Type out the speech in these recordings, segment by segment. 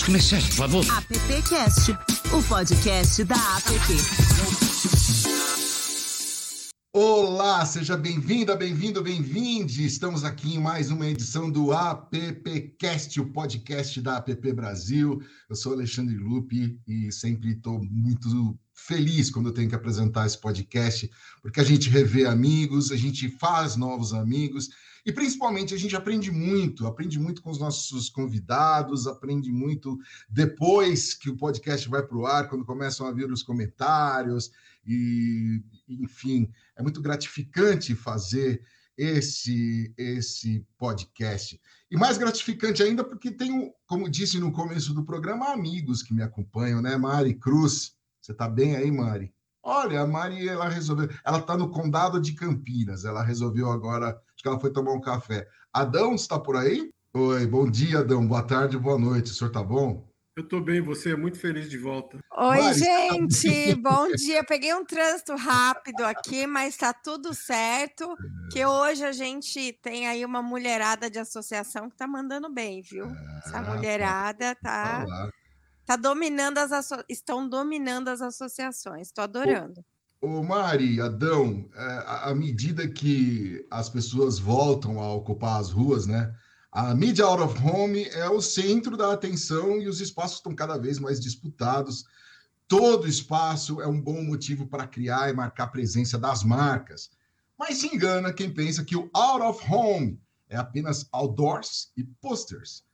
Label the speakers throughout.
Speaker 1: Começar, por favor.
Speaker 2: AppCast, o podcast da App.
Speaker 3: Olá, seja bem-vinda, bem-vindo, bem-vinde. Estamos aqui em mais uma edição do AppCast, o podcast da App Brasil. Eu sou Alexandre Lupe e sempre estou muito feliz quando eu tenho que apresentar esse podcast, porque a gente revê amigos, a gente faz novos amigos e principalmente a gente aprende muito, aprende muito com os nossos convidados, aprende muito depois que o podcast vai para o ar, quando começam a vir os comentários e, enfim, é muito gratificante fazer esse esse podcast. E mais gratificante ainda porque tenho, como disse no começo do programa, amigos que me acompanham, né? Mari Cruz, você está bem aí, Mari? Olha, a Mari, ela resolveu, ela está no condado de Campinas, ela resolveu agora, que ela foi tomar um café. Adão, está por aí? Oi, bom dia, Adão, boa tarde, boa noite, o senhor está bom?
Speaker 4: Eu estou bem, você é muito feliz de volta.
Speaker 5: Oi, Mari, gente, tá bom dia. Peguei um trânsito rápido aqui, mas está tudo certo. Que hoje a gente tem aí uma mulherada de associação que está mandando bem, viu? Essa ah, mulherada tá, tá dominando as asso... estão dominando as associações. Estou adorando.
Speaker 3: Ô, Mari, Adão, é, à medida que as pessoas voltam a ocupar as ruas, né? A mídia out of home é o centro da atenção e os espaços estão cada vez mais disputados. Todo espaço é um bom motivo para criar e marcar a presença das marcas. Mas se engana quem pensa que o out of home é apenas outdoors e posters.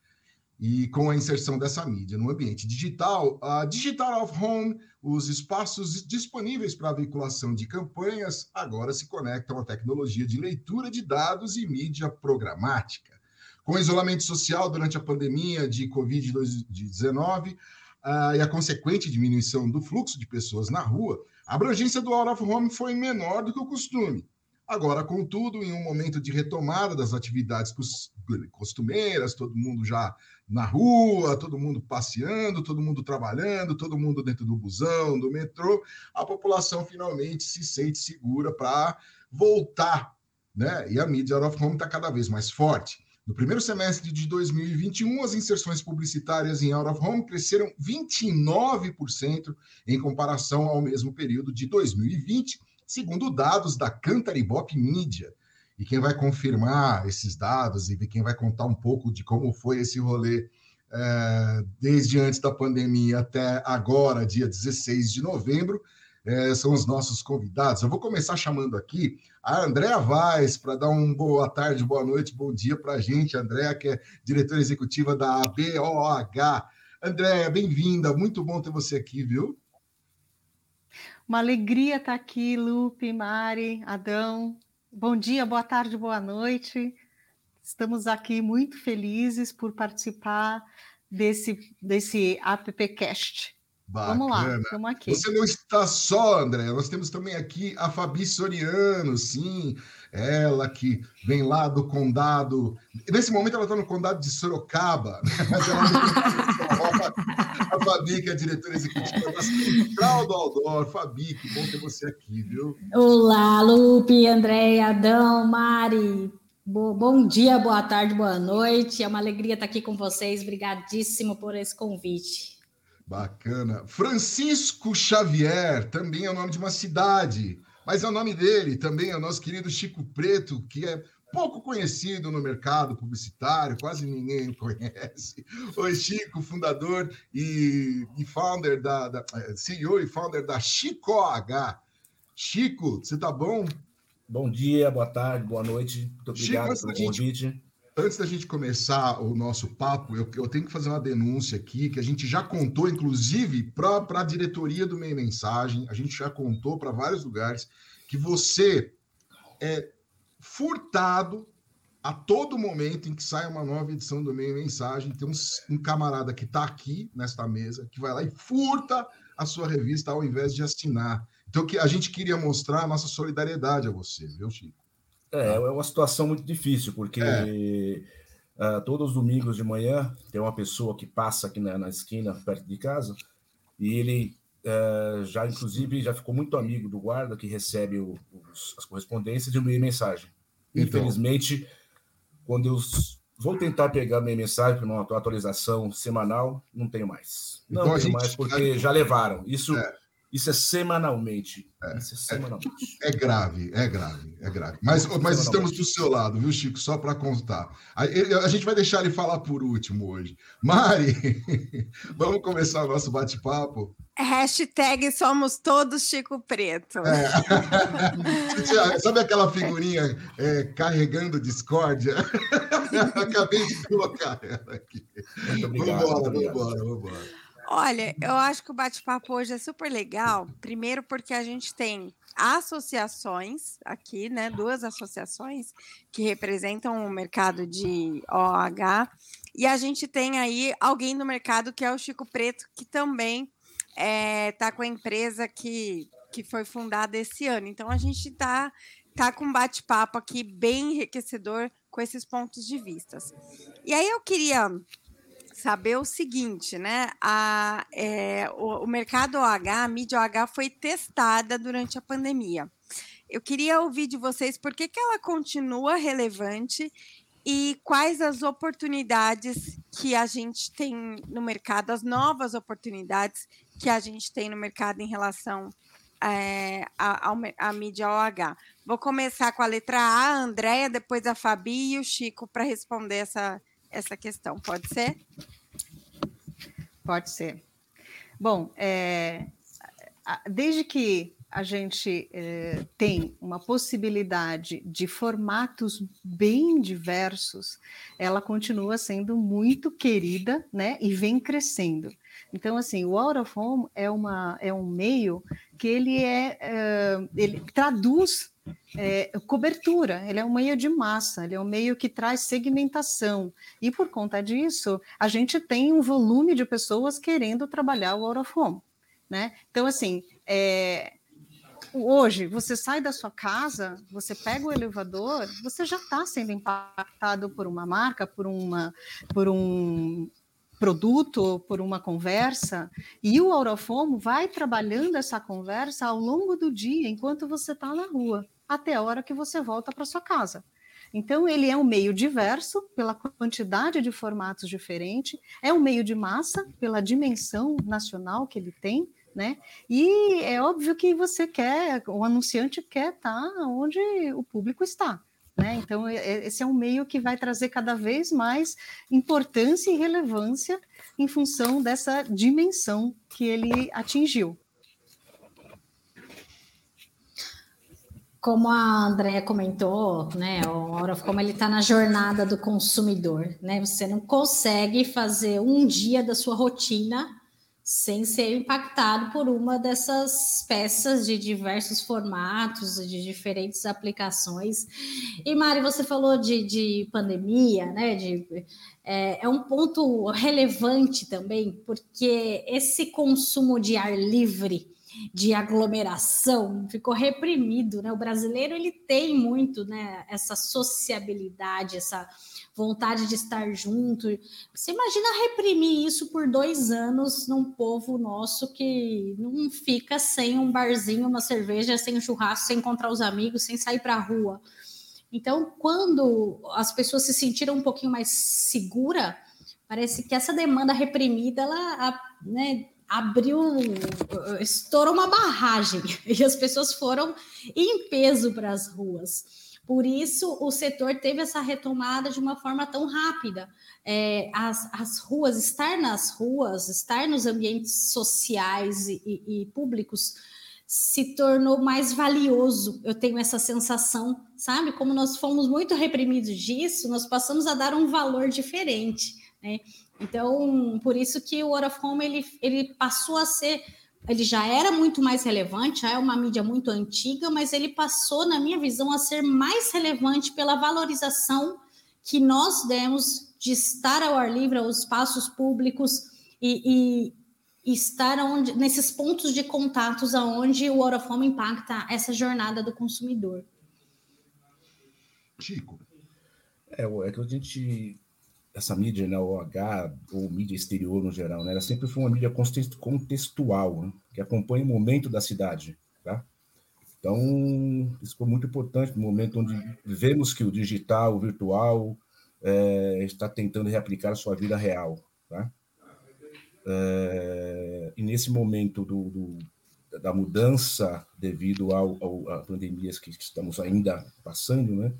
Speaker 3: E com a inserção dessa mídia no ambiente digital, a Digital of Home, os espaços disponíveis para a veiculação de campanhas, agora se conectam à tecnologia de leitura de dados e mídia programática. Com o isolamento social durante a pandemia de Covid-19 uh, e a consequente diminuição do fluxo de pessoas na rua, a abrangência do out of home foi menor do que o costume. Agora, contudo, em um momento de retomada das atividades costumeiras, todo mundo já na rua, todo mundo passeando, todo mundo trabalhando, todo mundo dentro do busão, do metrô, a população finalmente se sente segura para voltar, né? E a mídia out of home está cada vez mais forte. No primeiro semestre de 2021, as inserções publicitárias em out of home cresceram 29% em comparação ao mesmo período de 2020, segundo dados da Cantaribop Media. E quem vai confirmar esses dados e quem vai contar um pouco de como foi esse rolê é, desde antes da pandemia até agora, dia 16 de novembro, é, são os nossos convidados. Eu vou começar chamando aqui a Andréa Vaz para dar um boa tarde, boa noite, bom dia para a gente. Andréa, que é diretora executiva da ABOH. Andréa, bem-vinda, muito bom ter você aqui, viu?
Speaker 6: Uma alegria estar aqui, Lupe, Mari, Adão. Bom dia, boa tarde, boa noite. Estamos aqui muito felizes por participar desse, desse AppCast.
Speaker 3: Bacana. Vamos lá, estamos aqui. Você não está só, André. Nós temos também aqui a Fabi Soriano, sim. Ela que vem lá do condado. Nesse momento ela está no condado de Sorocaba. A Fabi, que é a diretora executiva da Central do Aldor. Fabi, que bom ter você aqui, viu?
Speaker 7: Olá, Lupe, André, Adão, Mari. Bom dia, boa tarde, boa noite. É uma alegria estar aqui com vocês. Obrigadíssimo por esse convite.
Speaker 3: Bacana. Francisco Xavier, também é o nome de uma cidade, mas é o nome dele, também é o nosso querido Chico Preto, que é pouco conhecido no mercado publicitário, quase ninguém conhece. Oi, Chico, fundador e, e founder da, da, é, CEO e founder da Chico H. Chico, você tá bom?
Speaker 8: Bom dia, boa tarde, boa noite. Muito obrigado Chico, pelo convite
Speaker 3: antes da gente começar o nosso papo, eu, eu, tenho que fazer uma denúncia aqui, que a gente já contou, inclusive, para a diretoria do Meio Mensagem, a gente já contou para vários lugares, que você é furtado a todo momento em que sai uma nova edição do Meio Mensagem. Tem um, um camarada que está aqui nesta mesa, que vai lá e furta a sua revista ao invés de assinar. Então, que a gente queria mostrar a nossa solidariedade a você, viu, Chico?
Speaker 8: É, é uma situação muito difícil, porque é. uh, todos os domingos de manhã tem uma pessoa que passa aqui na, na esquina, perto de casa, e ele uh, já, inclusive, já ficou muito amigo do guarda que recebe o, os, as correspondências e envia mensagem. Então. Infelizmente, quando eu Vou tentar pegar minha mensagem para uma atualização semanal. Não tenho mais. Não então, tenho gente... mais, porque já levaram. Isso é, isso é semanalmente.
Speaker 3: É,
Speaker 8: Isso
Speaker 3: é semanalmente. É, é, grave, é grave, é grave. Mas, mas estamos do seu lado, viu, Chico? Só para constar. A, a, gente vai deixar ele falar por último hoje. Mari, vamos começar o nosso bate-papo?
Speaker 5: Hashtag somos todos Chico Preto.
Speaker 3: É. Sabe aquela figurinha é, carregando discórdia? Acabei de colocar ela aqui. Muito obrigado. Vamos embora, vamos embora.
Speaker 5: Olha, eu acho que o bate-papo hoje é super legal. Primeiro, porque a gente tem associações aqui, né? Duas associações que representam o mercado de OH. E a gente tem aí alguém no mercado que é o Chico Preto, que também está eh, é, com a empresa que, que foi fundada esse ano. Então a gente está tá com um bate-papo aqui bem enriquecedor com esses pontos de vistas. E aí eu queria saber o seguinte, né? A, é, o, o, mercado OH, a mídia OH, foi testada durante a pandemia. Eu queria ouvir de vocês por que, que ela continua relevante e quais as oportunidades que a gente tem no mercado, as novas oportunidades que a gente tem no mercado em relação é, mídia OH. Vou começar com a letra A, a Andréia, depois a Fabi e o Chico para responder essa, essa questão. Pode ser?
Speaker 6: Pode ser. Bom, é, desde que a gente é, tem uma possibilidade de formatos bem diversos, ela continua sendo muito querida, né? E vem crescendo. Então, assim, o Out of Home é, uma, é um meio que ele é, é ele traduz é, cobertura, ele é um meio de massa, ele é um meio que traz segmentação. E por conta disso, a gente tem um volume de pessoas querendo trabalhar o home. Né? Então, assim, é, hoje você sai da sua casa, você pega o elevador, você já está sendo impactado por uma marca, por uma, por um produto, por uma conversa, e o Aurofomo vai trabalhando essa conversa ao longo do dia, enquanto você está na rua até a hora que você volta para sua casa. Então, ele é um meio diverso pela quantidade de formatos diferentes, é um meio de massa pela dimensão nacional que ele tem, né? E é óbvio que você quer, o anunciante quer estar onde o público está. Né? Então, esse é um meio que vai trazer cada vez mais importância e relevância em função dessa dimensão que ele atingiu.
Speaker 7: Como a Andrea comentou, né, o Hora como ele está na jornada do consumidor, né? Você não consegue fazer um dia da sua rotina sem ser impactado por uma dessas peças de diversos formatos, de diferentes aplicações. E Mari, você falou de, de pandemia, né? De, é, é um ponto relevante também, porque esse consumo de ar livre de aglomeração, ficou reprimido, né? O brasileiro ele tem muito, né, essa sociabilidade, essa vontade de estar junto. Você imagina reprimir isso por dois anos num povo nosso que não fica sem um barzinho, uma cerveja, sem um churrasco, sem encontrar os amigos, sem sair para a rua. Então, quando as pessoas se sentiram um pouquinho mais segura, parece que essa demanda reprimida, ela, né, abriu, estourou uma barragem e as pessoas foram em peso para as ruas. Por isso, o setor teve essa retomada de uma forma tão rápida. É, as, as ruas, estar nas ruas, estar nos ambientes sociais e, e, e públicos se tornou mais valioso. Eu tenho essa sensação, sabe? Como nós fomos muito reprimidos disso, nós passamos a dar um valor diferente. Né? Então, por isso que o Out of Home ele, ele passou a ser, ele já era muito mais relevante, já é uma mídia muito antiga, mas ele passou, na minha visão, a ser mais relevante pela valorização que nós demos de estar ao ar livre, aos espaços públicos e, e estar onde, nesses pontos de contatos aonde o Out of Home impacta essa jornada do consumidor.
Speaker 8: Chico. É, é que a gente essa mídia, né, OH, ou mídia exterior no geral, né, ela sempre foi uma mídia contextual, né, que acompanha o momento da cidade, tá? Então, isso foi muito importante no momento onde vemos que o digital, o virtual, é, está tentando reaplicar a sua vida real. Tá? É, e nesse momento do, do, da mudança devido ao, ao, a pandemias que estamos ainda passando, né?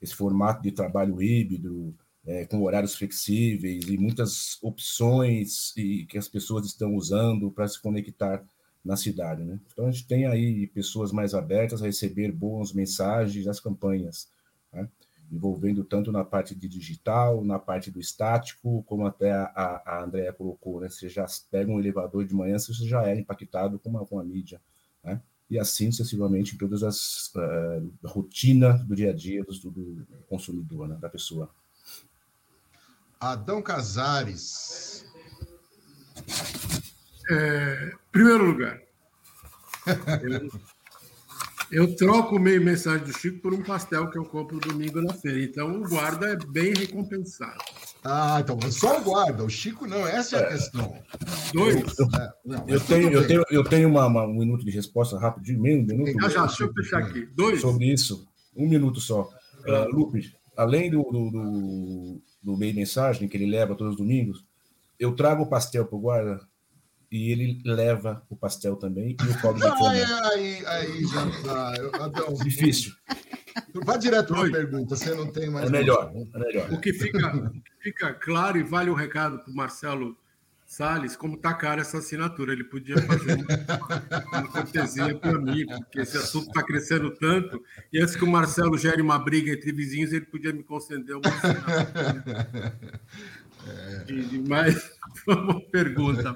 Speaker 8: esse formato de trabalho híbrido, é, com horários flexíveis e muitas opções e, que as pessoas estão usando para se conectar na cidade. Né? Então, a gente tem aí pessoas mais abertas a receber boas mensagens das campanhas. Né? envolvendo tanto na parte de digital, na parte do estático, como até a, a Andrea colocou, né? Você já pega um elevador de manhã, você já é impactado com a, com a mídia, né? E assim sucessivamente em todas as uh, rotina do dia a dia do, do consumidor, né? da pessoa.
Speaker 3: Adão Casares.
Speaker 4: É, primeiro lugar, eu, eu troco meio mensagem do Chico por um pastel que eu compro domingo na feira. Então o guarda é bem recompensado.
Speaker 3: Ah, então só o guarda, o Chico não, essa é a questão.
Speaker 4: Dois.
Speaker 8: Eu, é, não, eu tenho, eu tenho, eu tenho uma, uma, um minuto de resposta rapidinho, meio um minuto.
Speaker 4: Já, já, deixa eu fechar aqui. Dois.
Speaker 8: Sobre isso, um minuto só. Uh, Lupe, além do, do, do, do meio mensagem que ele leva todos os domingos, eu trago o pastel para o guarda e ele leva o pastel também e o cobre de
Speaker 3: Aí, aí, aí, já tá. Adão,
Speaker 8: Difícil.
Speaker 3: Vá direto para a pergunta, você não tem mais.
Speaker 8: É melhor, é melhor.
Speaker 4: O que fica, fica claro e vale um recado para o Marcelo Salles, como está cara essa assinatura. Ele podia fazer uma, cortesia para mim, porque esse assunto está crescendo tanto. E antes que o Marcelo gere uma briga entre vizinhos, ele podia me conceder uma assinatura. É. Mais uma pergunta.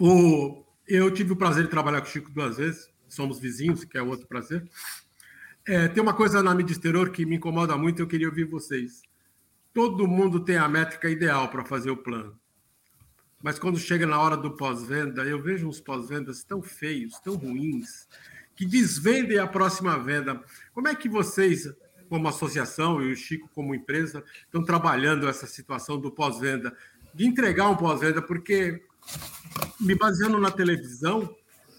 Speaker 4: O, eu tive o prazer de trabalhar com o Chico duas vezes, somos vizinhos, que é outro prazer. É, tem uma coisa na mídia exterior que me incomoda muito, eu queria ouvir vocês. Todo mundo tem a métrica ideal para fazer o plano. Mas quando chega na hora do pós-venda, eu vejo uns pós-vendas tão feios, tão ruins, que desvendem a próxima venda. Como é que vocês, como associação e o Chico como empresa, estão trabalhando essa situação do pós-venda? De entregar um pós-venda, porque me baseando na televisão,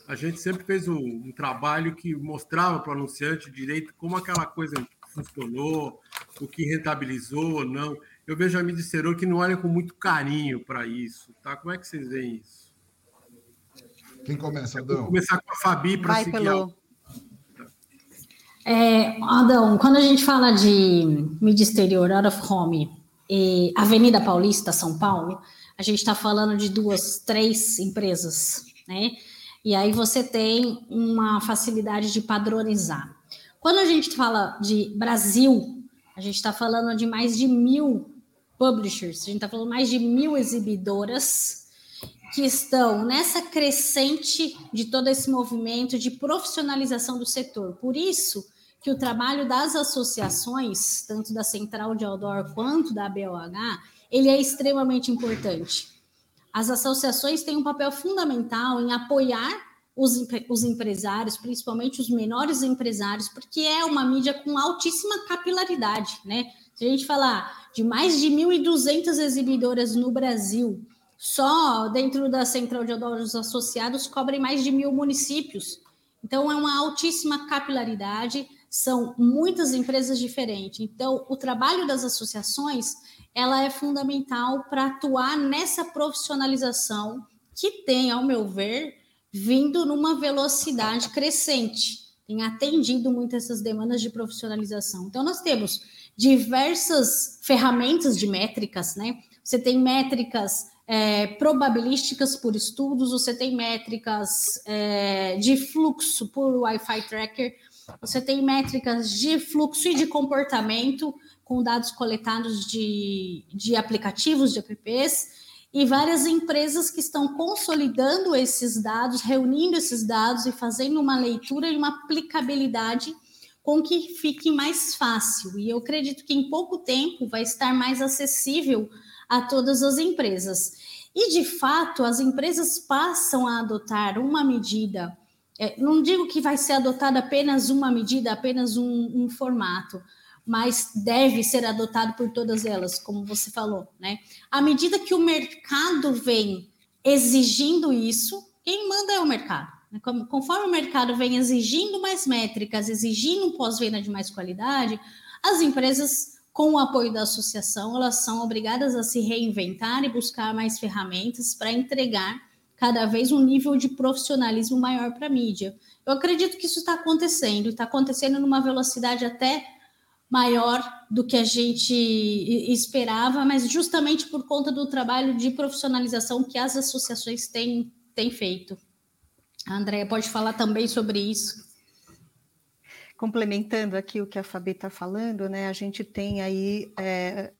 Speaker 4: a gente sempre fez um, trabalho que mostrava para o anunciante direito como aquela coisa funcionou, o que rentabilizou ou não. Eu vejo a mídia exterior que não olha com muito carinho para isso, tá? Como é que vocês veem isso?
Speaker 3: Quem começa, Adão?
Speaker 4: Vou começar com a Fabi para seguir. Pelo...
Speaker 7: É, Adão, quando a gente fala de mídia exterior, out of home, e Avenida Paulista, São Paulo, a gente está falando de duas, três empresas, né? E aí você tem uma facilidade de padronizar. Quando a gente fala de Brasil, a gente está falando de mais de mil publishers, a gente está falando mais de mil exibidoras que estão nessa crescente de todo esse movimento de profissionalização do setor. Por isso que o trabalho das associações, tanto da Central de Outdoor quanto da BOH, ele é extremamente importante. As associações têm um papel fundamental em apoiar os, os empresários, principalmente os menores empresários, porque é uma mídia com altíssima capilaridade, né? Se a gente falar de mais de 1.200 exibidoras no Brasil, só dentro da Central de Odores Associados cobrem mais de mil municípios. Então, é uma altíssima capilaridade, são muitas empresas diferentes. Então, o trabalho das associações ela é fundamental para atuar nessa profissionalização que tem, ao meu ver, vindo numa velocidade crescente, tem atendido muito essas demandas de profissionalização. Então, nós temos diversas ferramentas de métricas, né? Você tem métricas é, probabilísticas por estudos, você tem métricas é, de fluxo por Wi-Fi tracker, você tem métricas de fluxo e de comportamento com dados coletados de, de aplicativos, de apps, e várias empresas que estão consolidando esses dados, reunindo esses dados e fazendo uma leitura e uma aplicabilidade com que fique mais fácil. E eu acredito que em pouco tempo vai estar mais acessível a todas as empresas. E, de fato, as empresas passam a adotar uma medida. É, não digo que vai ser adotada apenas uma medida, apenas um, um formato, mas deve ser adotado por todas elas, como você falou, né? À medida que o mercado vem exigindo isso, quem manda é o mercado. Né? Conforme o mercado vem exigindo mais métricas, exigindo um pós-venda de mais qualidade, as empresas com o apoio da associação, elas são obrigadas a se reinventar e buscar mais ferramentas para entregar cada vez um nível de profissionalismo maior para a mídia. Eu acredito que isso está acontecendo, está acontecendo numa velocidade até maior do que a gente esperava, mas justamente por conta do trabalho de profissionalização que as associações têm, têm feito. A Andrea pode falar também sobre isso.
Speaker 6: Complementando aqui o que a Fabi está falando, né, a gente tem aí é,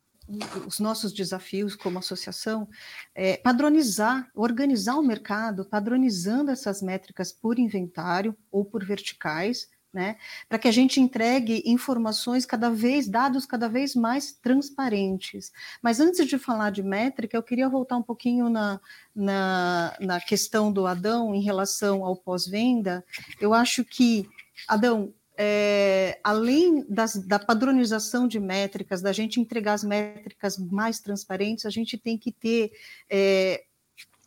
Speaker 6: os nossos desafios como associação é padronizar, organizar o mercado, padronizando essas métricas por inventário ou por verticais, né, para que a gente entregue informações cada vez, dados cada vez mais transparentes. Mas antes de falar de métrica, eu queria voltar um pouquinho na, na, na questão do Adão em relação ao pós-venda. Eu acho que, Adão, é, além das, da padronização de métricas, da gente entregar as métricas mais transparentes, a gente tem que ter é,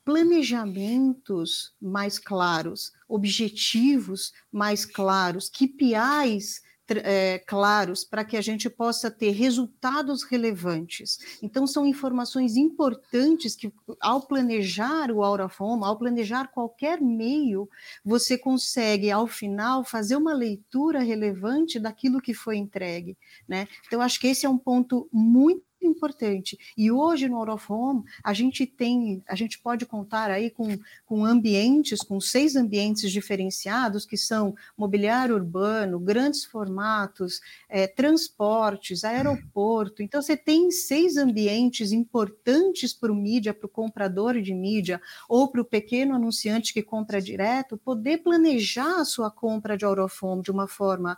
Speaker 6: planejamentos mais claros, objetivos mais claros, KPIs é, claros para que a gente possa ter resultados relevantes. Então, são informações importantes que, ao planejar o Aura ao planejar qualquer meio, você consegue, ao final, fazer uma leitura relevante daquilo que foi entregue. Né? Então, acho que esse é um ponto muito importante. E hoje no Out of Home, a gente tem, a gente pode contar aí com, com ambientes, com seis ambientes diferenciados, que são mobiliário urbano, grandes formatos, é, transportes, aeroporto. Então, você tem seis ambientes importantes para o mídia, para o comprador de mídia, ou para o pequeno anunciante que compra direto, poder planejar a sua compra de Out of Home de uma forma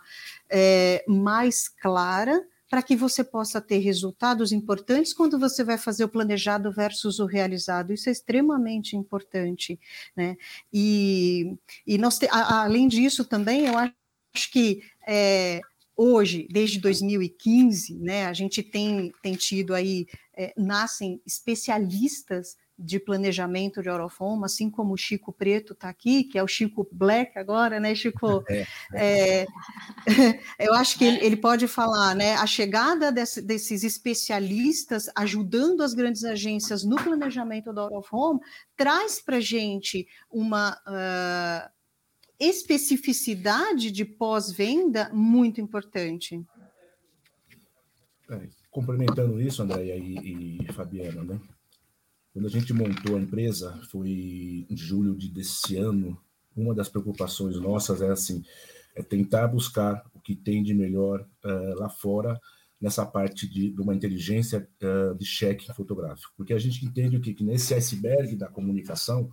Speaker 6: é, mais clara, para que você possa ter resultados importantes quando você vai fazer o planejado versus o realizado. Isso é extremamente importante, né? E, e nós te, a, além disso também, eu acho que é, hoje, desde 2015, né, a gente tem, tem tido aí, é, nascem especialistas de planejamento de Eurofoma, assim como o Chico Preto está aqui, que é o Chico Black agora, né, Chico? É, é. eu acho que ele, ele, pode falar, né, a chegada desse, desses especialistas ajudando as grandes agências no planejamento da Eurofoma traz para a gente uma uh, especificidade de pós-venda muito importante.
Speaker 8: É, complementando isso, André e, e Fabiana, né? Quando a gente montou a empresa, foi em julho de desse ano, uma das preocupações nossas é assim, é tentar buscar o que tem de melhor uh, lá fora nessa parte de, de uma inteligência uh, de cheque fotográfico, porque a gente entende que, que nesse iceberg da comunicação,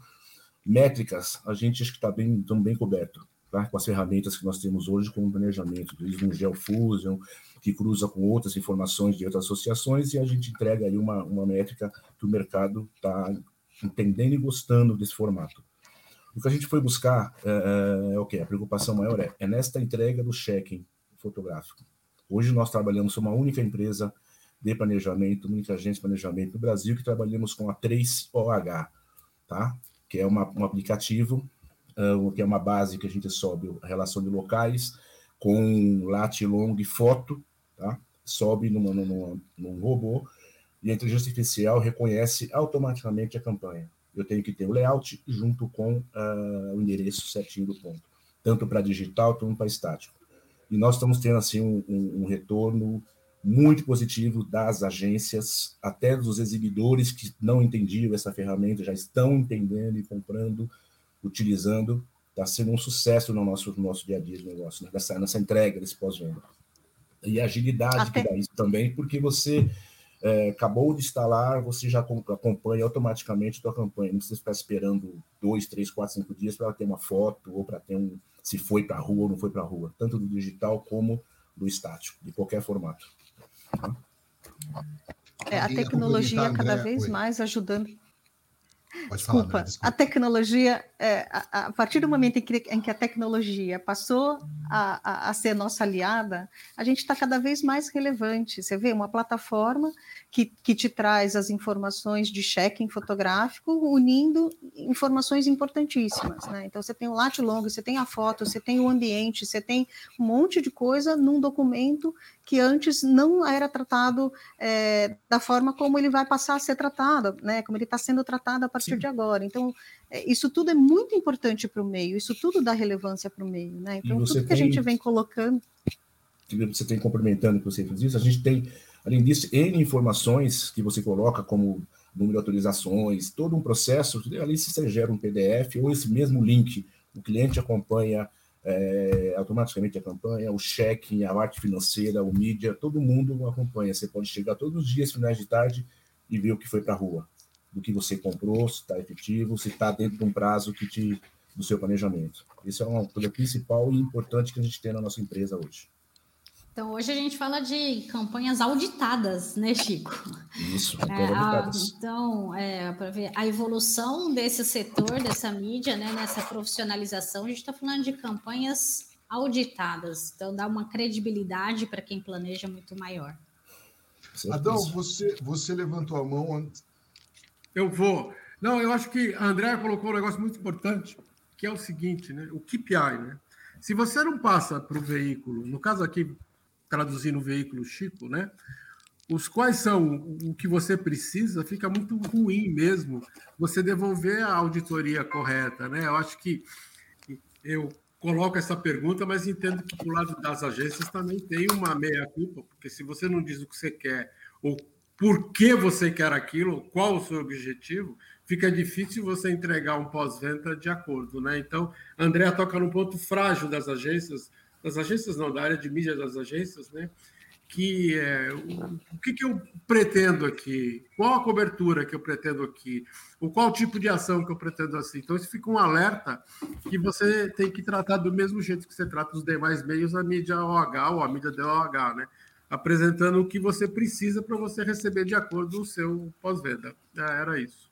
Speaker 8: métricas, a gente acho que está bem, bem coberto tá? com as ferramentas que nós temos hoje com o planejamento, desde um GeoFusion, que cruza com outras informações de outras associações, e a gente entrega aí uma, uma métrica que o mercado está entendendo e gostando desse formato. O que a gente foi buscar é, é, é o que? A preocupação maior é, é nesta entrega do check fotográfico. Hoje nós trabalhamos com uma única empresa de planejamento, única agência de planejamento no Brasil, que trabalhamos com a 3OH, tá? que é uma, um aplicativo que é uma base que a gente sobe a relação de locais com lat long foto, tá? sobe numa, numa, num robô e a inteligência artificial reconhece automaticamente a campanha. Eu tenho que ter o layout junto com uh, o endereço certinho do ponto, tanto para digital quanto para estático. E nós estamos tendo assim um, um, um retorno muito positivo das agências, até dos exibidores que não entendiam essa ferramenta, já estão entendendo e comprando utilizando, está sendo um sucesso no nosso, no nosso dia a dia de negócio, né? nessa, nessa entrega desse pós-venda. E a agilidade Até... que dá isso também, porque você é, acabou de instalar, você já acompanha automaticamente a sua campanha. Não precisa ficar esperando dois, três, quatro, cinco dias para ter uma foto ou para ter um se foi para a rua ou não foi para a rua, tanto do digital como do estático, de qualquer formato.
Speaker 6: É, a tecnologia cada vez mais ajudando Pode desculpa, falar, desculpa. a tecnologia, é, a, a, partir do momento em que, em que, a tecnologia passou a, a, a ser nossa aliada, a gente está cada vez mais relevante. Você vê uma plataforma que, que te traz as informações de check-in fotográfico, unindo informações importantíssimas. Né? Então, você tem o lat long, você tem a foto, você tem o ambiente, você tem um monte de coisa num documento que antes não era tratado é, da forma como ele vai passar a ser tratado, né? como ele está sendo tratado a partir Sim. de agora. Então, é, isso tudo é muito importante para o meio, isso tudo dá relevância para o meio. Né? Então, tudo tem, que a gente vem colocando.
Speaker 8: Você tem complementando que você fez a gente tem, além disso, N informações que você coloca, como número de autorizações, todo um processo, ali se você gera um PDF ou esse mesmo link, o cliente acompanha é, automaticamente a campanha, o cheque, a parte financeira, o mídia, todo mundo acompanha. Você pode chegar todos os dias, finais de tarde, e ver o que foi para a rua, do que você comprou, se está efetivo, se está dentro de um prazo que te, do seu planejamento. Isso é uma coisa principal e importante que a gente tem na nossa empresa hoje.
Speaker 7: Então, hoje a gente fala de campanhas auditadas, né, Chico?
Speaker 8: Isso, é, auditadas.
Speaker 7: Então, é, para ver a evolução desse setor, dessa mídia, né, nessa profissionalização, a gente está falando de campanhas auditadas. Então, dá uma credibilidade para quem planeja muito maior.
Speaker 3: Adão, você, você levantou a mão antes.
Speaker 4: Eu vou. Não, eu acho que a Andréa colocou um negócio muito importante, que é o seguinte, né? O KPI, né? Se você não passa para o veículo, no caso aqui, traduzindo o veículo Chico, né? Os quais são o que você precisa, fica muito ruim mesmo você devolver a auditoria correta, né? Eu acho que eu coloco essa pergunta, mas entendo que do lado das agências também tem uma meia-culpa, porque se você não diz o que você quer ou por que você quer aquilo, qual o seu objetivo, fica difícil você entregar um pós-venda de acordo, né? Então, André toca num ponto frágil das agências, das agências não, da área de mídia das agências, né? Que é, o, o que, que eu pretendo aqui? Qual a cobertura que eu pretendo aqui? O qual tipo de ação que eu pretendo assim? Então, isso fica um alerta que você tem que tratar do mesmo jeito que você trata os demais meios, a mídia OH ou a mídia DOH, né? Apresentando o que você precisa para você receber de acordo o seu pós-venda. Era isso.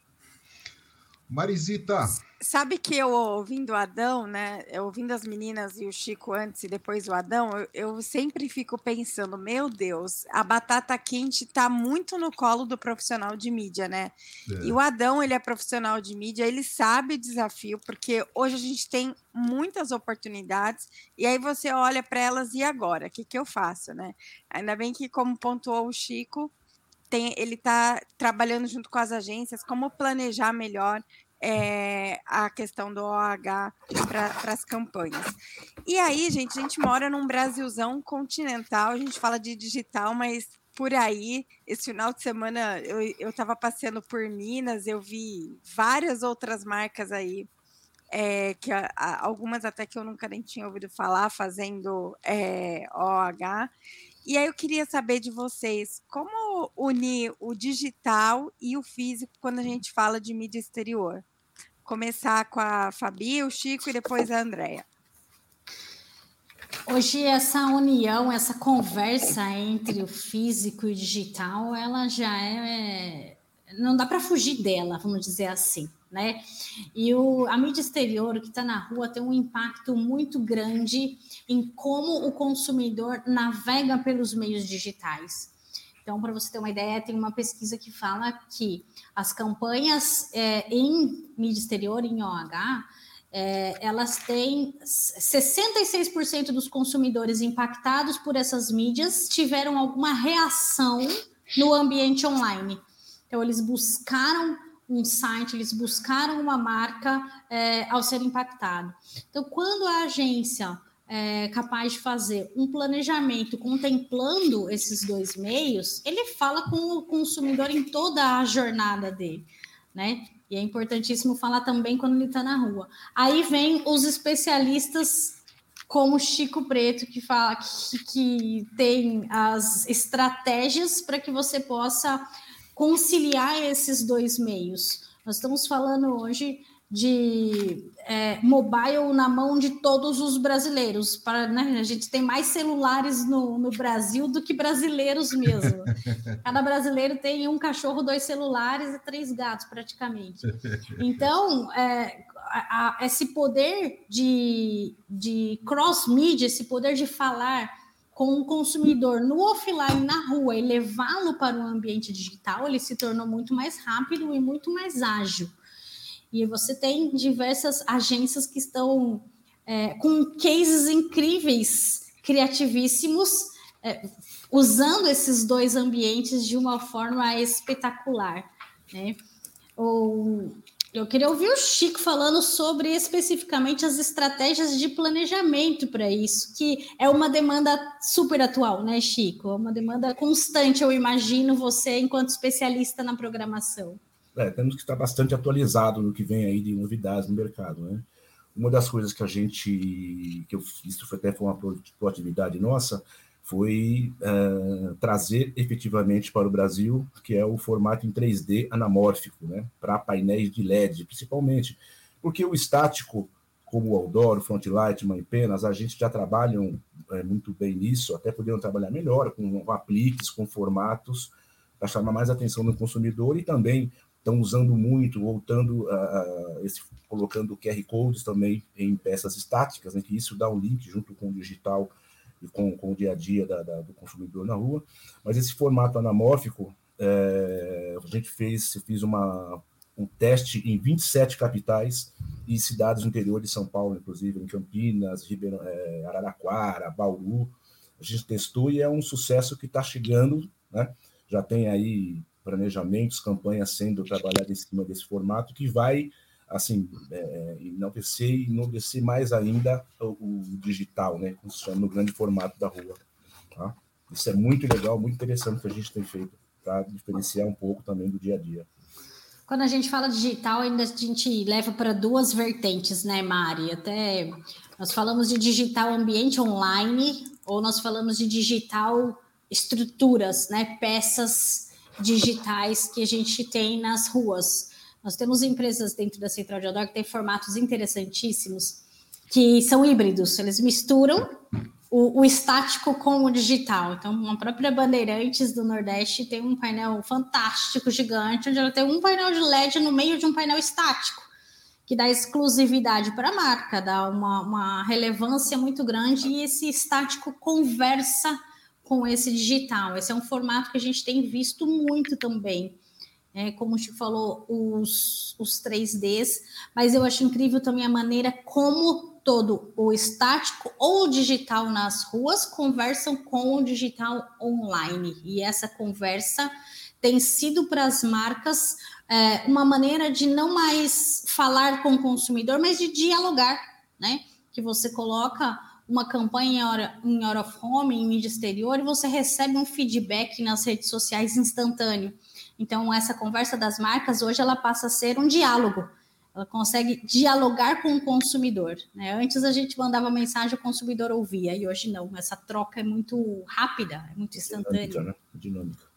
Speaker 3: Marisita,
Speaker 5: Sabe que eu ouvindo o Adão, né? Eu ouvindo as meninas e o Chico antes e depois o Adão, eu, eu sempre fico pensando, meu Deus, a batata quente está muito no colo do profissional de mídia, né? É. E o Adão, ele é profissional de mídia, ele sabe o desafio, porque hoje a gente tem muitas oportunidades, e aí você olha para elas e agora, o que, que eu faço, né? Ainda bem que, como pontuou o Chico, tem, ele está trabalhando junto com as agências, como planejar melhor é, a questão do OH para as campanhas. E aí, gente, a gente mora num Brasilzão continental, a gente fala de digital, mas por aí, esse final de semana eu estava passeando por Minas, eu vi várias outras marcas aí, é, que a, a, algumas até que eu nunca nem tinha ouvido falar, fazendo é, OH. E aí eu queria saber de vocês como unir o digital e o físico quando a gente fala de mídia exterior. Começar com a Fabi, o Chico e depois a Andrea.
Speaker 7: Hoje essa união, essa conversa entre o físico e o digital, ela já é não dá para fugir dela, vamos dizer assim, né? E o, a mídia exterior que está na rua tem um impacto muito grande em como o consumidor navega pelos meios digitais. Então, para você ter uma ideia, tem uma pesquisa que fala que as campanhas é, em mídia exterior, em OH, é, elas têm 66% dos consumidores impactados por essas mídias tiveram alguma reação no ambiente online. Então, eles buscaram um site, eles buscaram uma marca é, ao ser impactado. Então, quando a agência é capaz de fazer um planejamento contemplando esses dois meios, ele fala com o consumidor em toda a jornada dele, né? E é importantíssimo falar também quando ele está na rua. Aí vem os especialistas como Chico Preto, que fala que, que tem as estratégias para que você possa conciliar esses dois meios. Nós estamos falando hoje de é, mobile na mão de todos os brasileiros. Para, né, a gente tem mais celulares no, no Brasil do que brasileiros mesmo. Cada brasileiro tem um cachorro, dois celulares e três gatos, praticamente. Então, é, a, a, esse poder de, de cross-mídia, esse poder de falar com o consumidor no offline, na rua, e levá-lo para o ambiente digital, ele se tornou muito mais rápido e muito mais ágil. E você tem diversas agências que estão é, com cases incríveis, criativíssimos, é, usando esses dois ambientes de uma forma espetacular. Né? Ou eu queria ouvir o Chico falando sobre especificamente as estratégias de planejamento para isso, que é uma demanda super atual, né, Chico? É uma demanda constante, eu imagino, você enquanto especialista na programação.
Speaker 8: É, temos que estar bastante atualizado no que vem aí de novidades no mercado, né? Uma das coisas que a gente, que eu, isso foi até foi uma proatividade nossa, foi uh, trazer efetivamente para o Brasil, que é o formato em 3D anamórfico, né, para painéis de LED, principalmente, porque o estático, como o o Frontlight, Mãe Penas, a gente já trabalham é, muito bem nisso, até poderiam trabalhar melhor com apliques, com formatos, para chamar mais atenção do consumidor e também estão usando muito, voltando a, esse, colocando QR codes também em peças estáticas, né, que isso dá um link junto com o digital e com, com o dia a dia da, da, do consumidor na rua. Mas esse formato anamórfico, é, a gente fez, fiz uma, um teste em 27 capitais e cidades do interior de São Paulo, inclusive em Campinas, Ribeirão, é, Araraquara, Bauru. A gente testou e é um sucesso que está chegando, né? Já tem aí planejamentos, campanhas sendo trabalhadas em cima desse formato que vai assim, é, enaltecer e enaltecer mais ainda o, o, digital, né, no grande formato da rua. Tá? Isso é muito legal, muito interessante que a gente tem feito para diferenciar um pouco também do dia a dia.
Speaker 7: Quando a gente fala digital, ainda a gente leva para duas vertentes, né, Mari? Até nós falamos de digital ambiente online ou nós falamos de digital estruturas, né, peças digitais que a gente tem nas ruas. Nós temos empresas dentro da Central de Outdoor que têm formatos interessantíssimos, que são híbridos, eles misturam o, o, estático com o digital. Então, a própria Bandeirantes do Nordeste tem um painel fantástico, gigante, onde ela tem um painel de LED no meio de um painel estático, que dá exclusividade para a marca, dá uma, uma relevância muito grande e esse estático conversa com esse digital. Esse é um formato que a gente tem visto muito também é, como o Chico falou, os, os 3Ds, mas eu acho incrível também a maneira como todo o estático ou o digital nas ruas conversam com o digital online. E essa conversa tem sido para as marcas é, uma maneira de não mais falar com o consumidor, mas de dialogar, né? Que você coloca uma campanha em hora, em hora of home, em mídia exterior, e você recebe um feedback nas redes sociais instantâneo. Então, essa conversa das marcas hoje ela passa a ser um diálogo. Ela consegue dialogar com o consumidor. Né? Antes a gente mandava mensagem, o consumidor ouvia, e hoje não. Essa troca é muito rápida, é muito instantânea. Dinâmica, né?
Speaker 6: Dinâmica.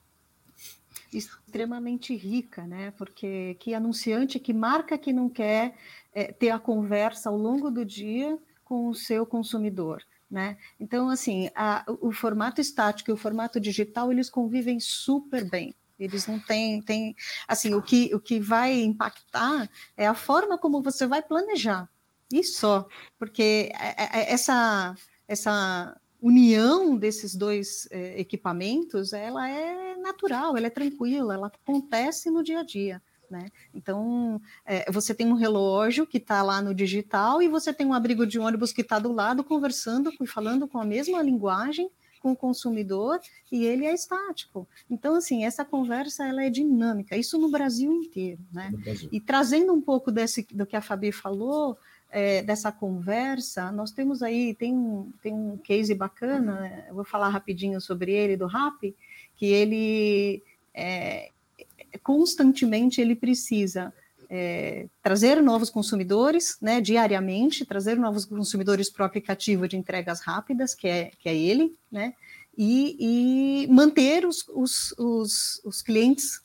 Speaker 6: Extremamente rica, né? Porque que anunciante, que marca que não quer é, ter a conversa ao longo do dia com o seu consumidor. Né? Então, assim, a, o formato estático e o formato digital, eles convivem super bem. Eles não têm, têm assim, o que, o que vai impactar é a forma como você vai planejar. E só, porque é, é, é, essa, essa união desses dois equipamentos, ela é natural, ela é tranquila, ela acontece no dia a dia. Né? Então, é, você tem um relógio que está lá no digital e você tem um abrigo de ônibus que está do lado conversando e falando com a mesma linguagem com o consumidor e ele é estático. Então, assim, essa conversa ela é dinâmica, isso no Brasil inteiro, né? Brasil. E trazendo um pouco desse, do que a Fabi falou, é, dessa conversa, nós temos aí, tem um, tem um case bacana, eu vou falar rapidinho sobre ele, do RAP, que ele é, constantemente ele precisa é, trazer novos consumidores, né, diariamente, trazer novos consumidores para o aplicativo de entregas rápidas, que é, que é ele, né, e, e manter os, os, os, os clientes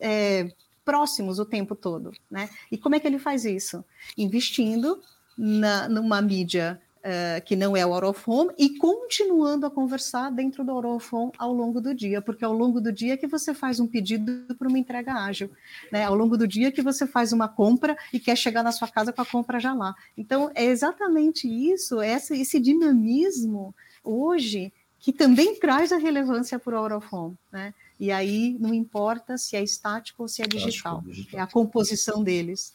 Speaker 6: é, próximos o tempo todo, né? E como é que ele faz isso? Investindo na, numa mídia uh, que não é o out of home, e continuando a conversar dentro do out of home ao longo do dia, porque ao longo do dia que você faz um pedido para uma entrega ágil, né? Ao longo do dia que você faz uma compra e quer chegar na sua casa com a compra já lá. Então, é exatamente isso, essa, esse dinamismo hoje que também traz a relevância para o out of home, né? E aí não importa se é estático ou se é digital. é a composição deles.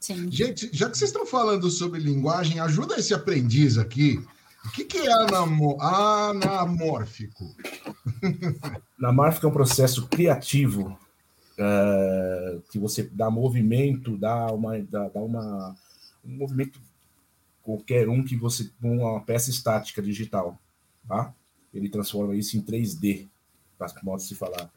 Speaker 3: Sim. Gente, já que vocês estão falando sobre linguagem, ajuda esse aprendiz aqui. O que, que é anamo anamórfico?
Speaker 8: Anamórfico é um processo criativo uh, que você dá movimento, dá uma, dá, dá uma um movimento qualquer um que você uma peça estática digital, tá? Ele transforma isso em 3D modo de se falar.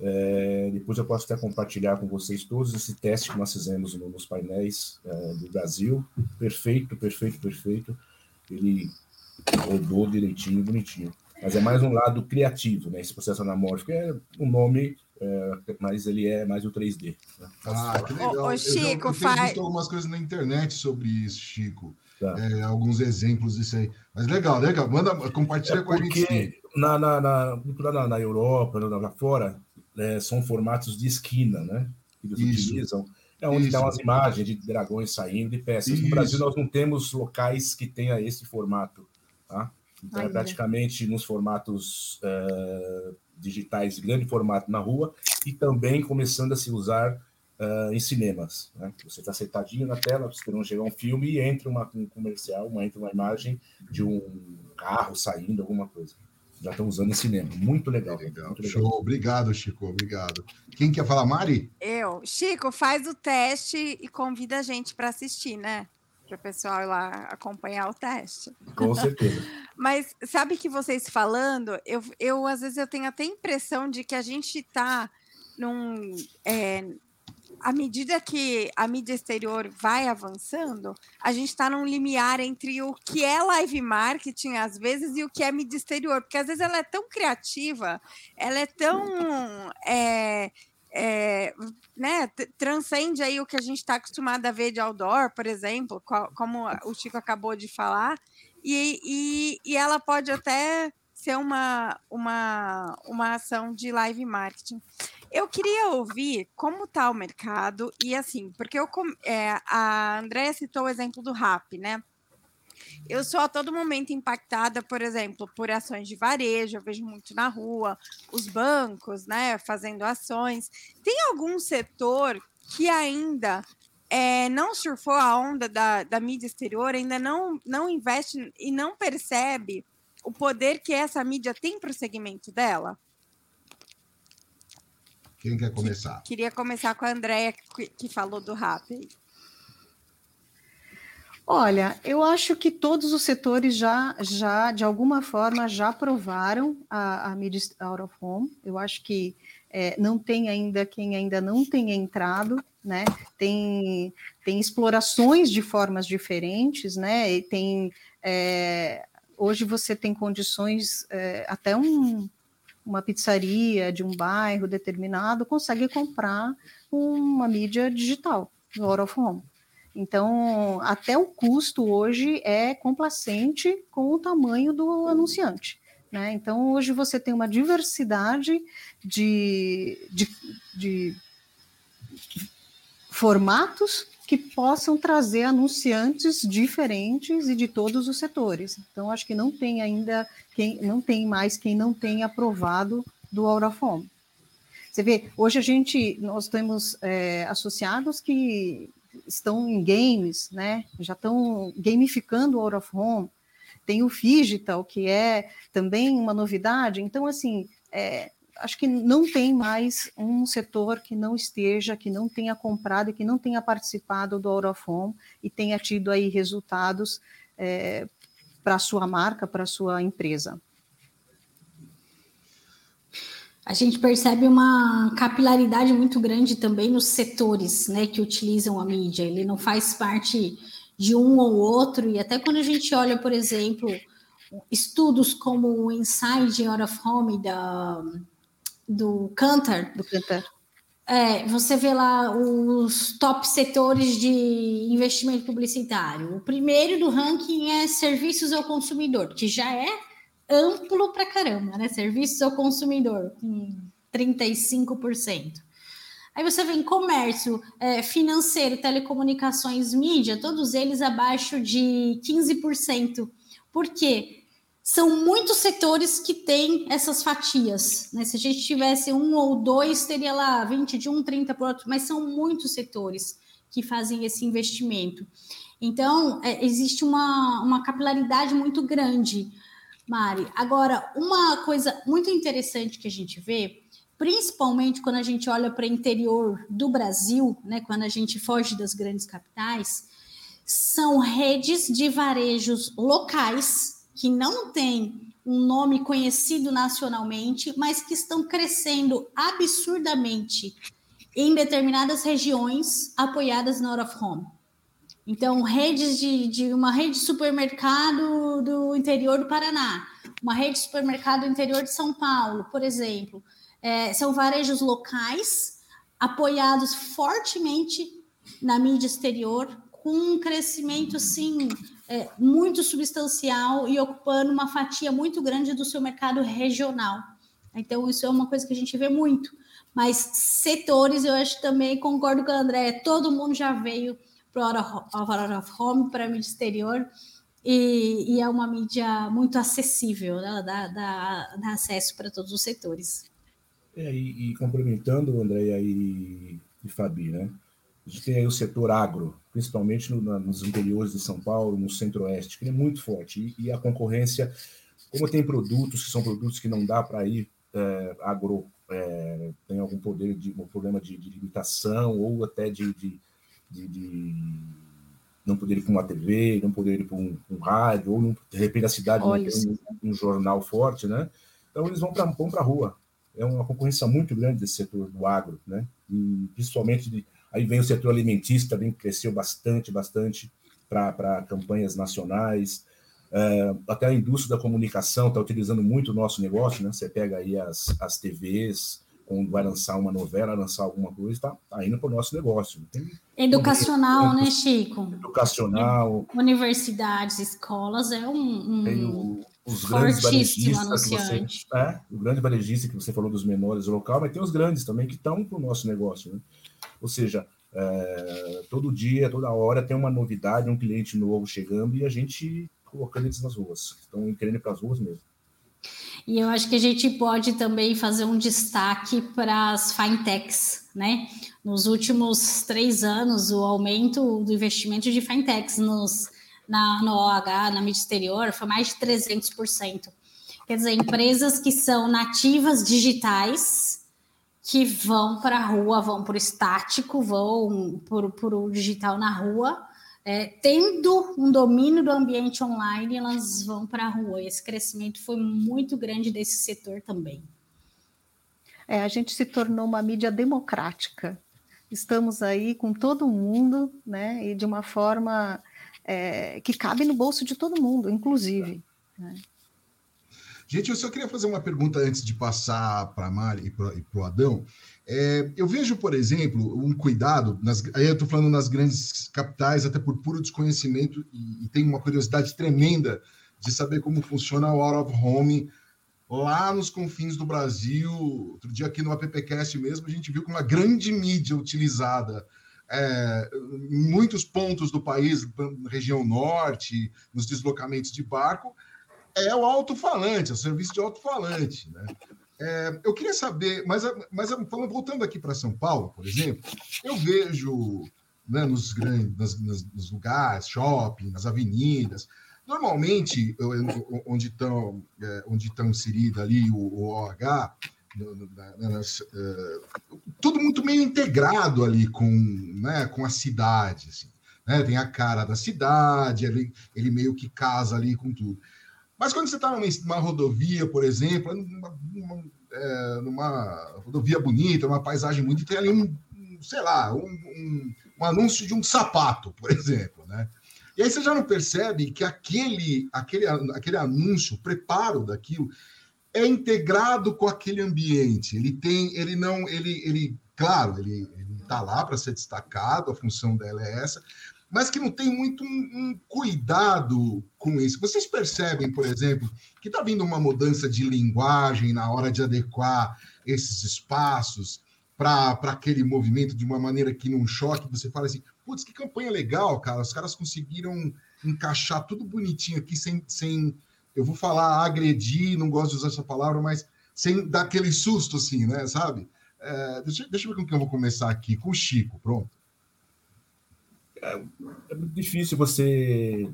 Speaker 8: É, depois eu posso até compartilhar com vocês todos esse teste que nós fizemos no, nos painéis é, do Brasil. Perfeito, perfeito, perfeito. Ele rodou direitinho, bonitinho. Mas é mais um lado criativo, né? Esse processo anamórfico é um nome, é, mas ele é mais o 3D. Né?
Speaker 3: Ah, que legal. Ô, Chico, eu, já, eu faz... visto algumas coisas na internet sobre isso, Chico. Tá. É, alguns exemplos disso aí. Mas legal, legal. Manda, compartilha é com a gente
Speaker 8: na, na, na, na, na Europa, lá fora, é, são formatos de esquina, né? Que eles Isso. utilizam. É onde Isso. dá umas imagens de dragões saindo de peças. Isso. No Brasil, nós não temos locais que tenha esse formato, tá? Então, é praticamente nos formatos uh, digitais de grande formato na rua e também começando a se usar uh, em cinemas. Né? Você está sentadinho na tela, esperando chegar um filme e entra uma, um comercial, uma, entra uma imagem de um carro saindo, alguma coisa já estão usando em cinema. Muito legal. legal. Muito
Speaker 3: legal. Show. Obrigado, Chico. Obrigado. Quem quer falar, Mari?
Speaker 5: Eu. Chico, faz o teste e convida a gente para assistir, né? Para o pessoal ir lá acompanhar o teste.
Speaker 8: Com certeza.
Speaker 5: Mas sabe que vocês falando, eu, eu às vezes eu tenho até a impressão de que a gente está num, é, à medida que a mídia exterior vai avançando, a gente está num limiar entre o que é live marketing, às vezes, e o que é mídia exterior, porque às vezes ela é tão criativa, ela é tão. É, é, né, transcende aí o que a gente está acostumado a ver de outdoor, por exemplo, como o Chico acabou de falar, e, e, e ela pode até ser uma, uma, uma ação de live marketing. Eu queria ouvir como está o mercado e assim, porque eu, é, a Andréia citou o exemplo do RAP, né? Eu sou a todo momento impactada, por exemplo, por ações de varejo, eu vejo muito na rua, os bancos, né, fazendo ações. Tem algum setor que ainda é, não surfou a onda da, da mídia exterior, ainda não, não investe e não percebe o poder que essa mídia tem para o segmento dela?
Speaker 3: Quem quer começar?
Speaker 5: Queria começar com a Andrea, que, que falou do RAP.
Speaker 6: Olha, eu acho que todos os setores já, já de alguma forma, já provaram a, a mídia out of home. Eu acho que é, não tem ainda quem ainda não tenha entrado, né? Tem, tem explorações de formas diferentes, né? E tem é, hoje você tem condições é, até um, uma pizzaria de um bairro determinado consegue comprar uma mídia digital no out of home. Então, até o custo hoje é complacente com o tamanho do anunciante. Né? Então, hoje você tem uma diversidade de, de, de formatos que possam trazer anunciantes diferentes e de todos os setores. Então, acho que não tem ainda quem não tem mais quem não tenha aprovado do Aurafome. Você vê, hoje a gente, nós temos é, associados que estão em games, né? Já estão gamificando o Out of Home. Tem o Digital, que é também uma novidade. Então, assim, é, acho que não tem mais um setor que não esteja, que não tenha comprado que não tenha participado do Out of Home e tenha tido aí resultados é, para a sua marca, para a sua empresa.
Speaker 7: A gente percebe uma capilaridade muito grande também nos setores né, que utilizam a mídia. Ele não faz parte de um ou outro, e até quando a gente olha, por exemplo, estudos como o Inside Out of Home da, do Cantor, do Cantor. É, você vê lá os top setores de investimento publicitário. O primeiro do ranking é serviços ao consumidor, que já é amplo para caramba, né? Serviços ao consumidor, com 35%. Aí você vem comércio, é, financeiro, telecomunicações, mídia, todos eles abaixo de 15%. Por quê? São muitos setores que têm essas fatias. Né? Se a gente tivesse um ou dois, teria lá 20 de um, 30 por outro, mas são muitos setores que fazem esse investimento. Então, é, existe uma, uma capilaridade muito grande, Mari. Agora, uma coisa muito interessante que a gente vê principalmente quando a gente olha para o interior do Brasil, né, quando a gente foge das grandes capitais, são redes de varejos locais que não têm um nome conhecido nacionalmente, mas que estão crescendo absurdamente em determinadas regiões apoiadas na Out of Home. Então, redes de, de uma rede de supermercado do interior do Paraná, uma rede de supermercado do interior de São Paulo, por exemplo, é, são varejos locais apoiados fortemente na mídia exterior, com um crescimento sim é, muito substancial e ocupando uma fatia muito grande do seu mercado regional. Então, isso é uma coisa que a gente vê muito. Mas setores, eu acho também, concordo com o André, todo mundo já veio para o of Home, para a mídia exterior, e, e, é uma mídia muito acessível, né? dá, dá, dá acesso para todos os setores.
Speaker 8: É, e, e, complementando, Andréia e, e Fabi, né? A gente tem aí o setor agro, principalmente no, na, nos interiores de São Paulo, no centro-oeste, que é muito forte. E, e, a concorrência, como tem produtos que são produtos que não dá para ir é, agro, é, tem algum poder de um problema de, de limitação ou até de, de, de, não poder ir para uma TV, não poder ir para um, um rádio, ou de repente a cidade Olha não tem um, um, jornal forte, né? Então eles vão para vão a rua, é uma concorrência muito grande desse setor do agro, né? E principalmente de, aí vem o setor alimentício também que cresceu bastante, bastante para campanhas nacionais. É, até a indústria da comunicação está utilizando muito o nosso negócio, né? Você pega aí as, as TVs, quando vai lançar uma novela, lançar alguma coisa, está tá indo para o nosso negócio.
Speaker 7: Tem, Educacional, né, Chico?
Speaker 8: Educacional.
Speaker 7: Universidades, escolas, é um. um...
Speaker 8: Tem o, os grandes varejistas que você, é, o grande varejista que você falou dos menores local, mas tem os grandes também que estão para o nosso negócio, né? Ou seja, é, todo dia, toda hora tem uma novidade, um cliente novo chegando e a gente colocando eles nas ruas. Estão querendo ir para as ruas mesmo.
Speaker 7: E eu acho que a gente pode também fazer um destaque para as fintechs, né? Nos últimos três anos, o aumento do investimento de fintechs nos na, no OH, na mídia exterior, foi mais de 300%. Quer dizer, empresas que são nativas digitais, que vão para a rua, vão para o estático, vão para o digital na rua, é, tendo um domínio do ambiente online, elas vão para a rua. E esse crescimento foi muito grande desse setor também.
Speaker 6: É, a gente se tornou uma mídia democrática. Estamos aí com todo mundo, né? E de uma forma é, que cabe no bolso de todo mundo, inclusive. Né?
Speaker 3: Gente, eu só queria fazer uma pergunta antes de passar para a Mari e para o Adão. É, eu vejo, por exemplo, um cuidado, nas, aí eu estou falando nas grandes capitais, até por puro desconhecimento, e, e tenho uma curiosidade tremenda de saber como funciona o Out of Home lá nos confins do Brasil. Outro dia aqui no AppCast mesmo, a gente viu que uma grande mídia utilizada é, em muitos pontos do país, região norte, nos deslocamentos de barco, é o alto-falante, é o serviço de alto-falante. Né? É, eu queria saber, mas, mas voltando aqui para São Paulo, por exemplo, eu vejo né, nos grandes nos, nos lugares, shopping, nas avenidas, normalmente onde estão é, onde estão inseridos ali o, o OH, nas, uh, tudo muito meio integrado ali com, né, com a cidade. Assim, né? Tem a cara da cidade, ele, ele meio que casa ali com tudo. Mas quando você está numa, numa, rodovia, por exemplo, numa, numa, é, numa, rodovia bonita, uma paisagem bonita, tem ali um, um sei lá, um, um, um, anúncio de um sapato, por exemplo, né? E aí você já não percebe que aquele, aquele, aquele anúncio, o preparo daquilo, é integrado com aquele ambiente. Ele tem, ele não, ele, ele claro, ele está lá para ser destacado, a função dela é essa, mas que não tem muito um, um cuidado com isso. Vocês percebem, por exemplo, que está vindo uma mudança de linguagem na hora de adequar esses espaços para aquele movimento de uma maneira que não choque, você fala assim, putz, que campanha legal, cara, os caras conseguiram encaixar tudo bonitinho aqui sem, sem eu vou falar agredir, não gosto de usar essa palavra, mas sem dar aquele susto assim, né, sabe? É, deixa, deixa eu ver com quem eu vou começar aqui, com o Chico, pronto
Speaker 8: é, é muito difícil você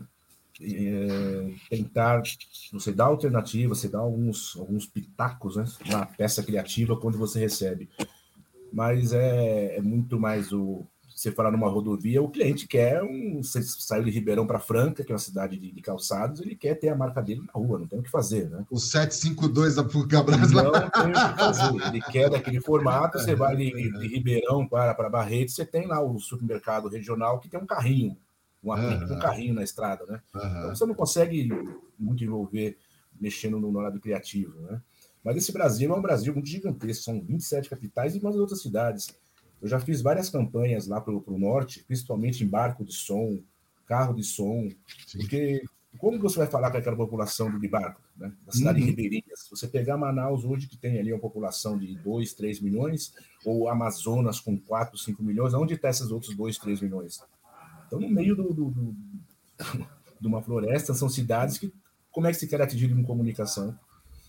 Speaker 8: é, tentar, você dá alternativa, você dá alguns, alguns pitacos né, na peça criativa quando você recebe. Mas é, é muito mais o, você falar numa rodovia, o cliente quer um. Você saiu de Ribeirão para Franca, que é uma cidade de, de, calçados, ele quer ter a marca dele na rua, não tem o que fazer, né?
Speaker 3: O 752 da Pucabras
Speaker 8: Não tem o que fazer. Ele quer daquele formato, você vai de, de Ribeirão para, para Barreto, você tem lá o supermercado regional que tem um carrinho, um, uhum. um carrinho na estrada, né? Uhum. Então você não consegue muito envolver mexendo no lado criativo, né? Mas esse Brasil é um Brasil muito gigantesco, são 27 capitais e umas outras cidades. Eu já fiz várias campanhas lá para o norte, principalmente em barco de som, carro de som, Sim. porque como você vai falar com aquela população de barco, né? da cidade uhum. de Ribeirinhas? Você pegar Manaus hoje, que tem ali uma população de 2, 3 milhões, ou Amazonas com 4, 5 milhões, onde está esses outros 2, 3 milhões? Então, no meio do, do, do, de uma floresta, são cidades que, como é que se quer atingir com comunicação?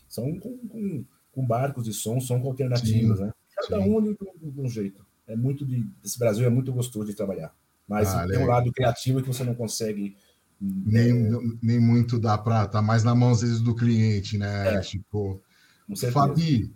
Speaker 8: São com, com, com barcos de som, som com alternativas, Sim. né? Cada Sim. um de, de um jeito é muito de. Esse Brasil é muito gostoso de trabalhar. Mas ah, tem um lado criativo que você não consegue.
Speaker 3: Nem, é... nem muito dá para tá mais na mão às vezes do cliente, né? É. Tipo, Fabi.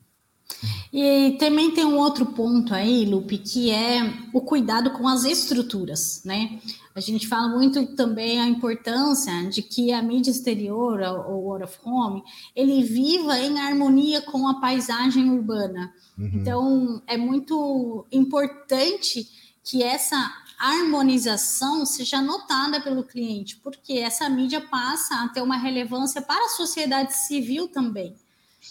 Speaker 7: E também tem um outro ponto aí, Lupe, que é o cuidado com as estruturas, né? A gente fala muito também a importância de que a mídia exterior, o Out of Home, ele viva em harmonia com a paisagem urbana. Uhum. Então, é muito importante que essa harmonização seja notada pelo cliente, porque essa mídia passa a ter uma relevância para a sociedade civil também.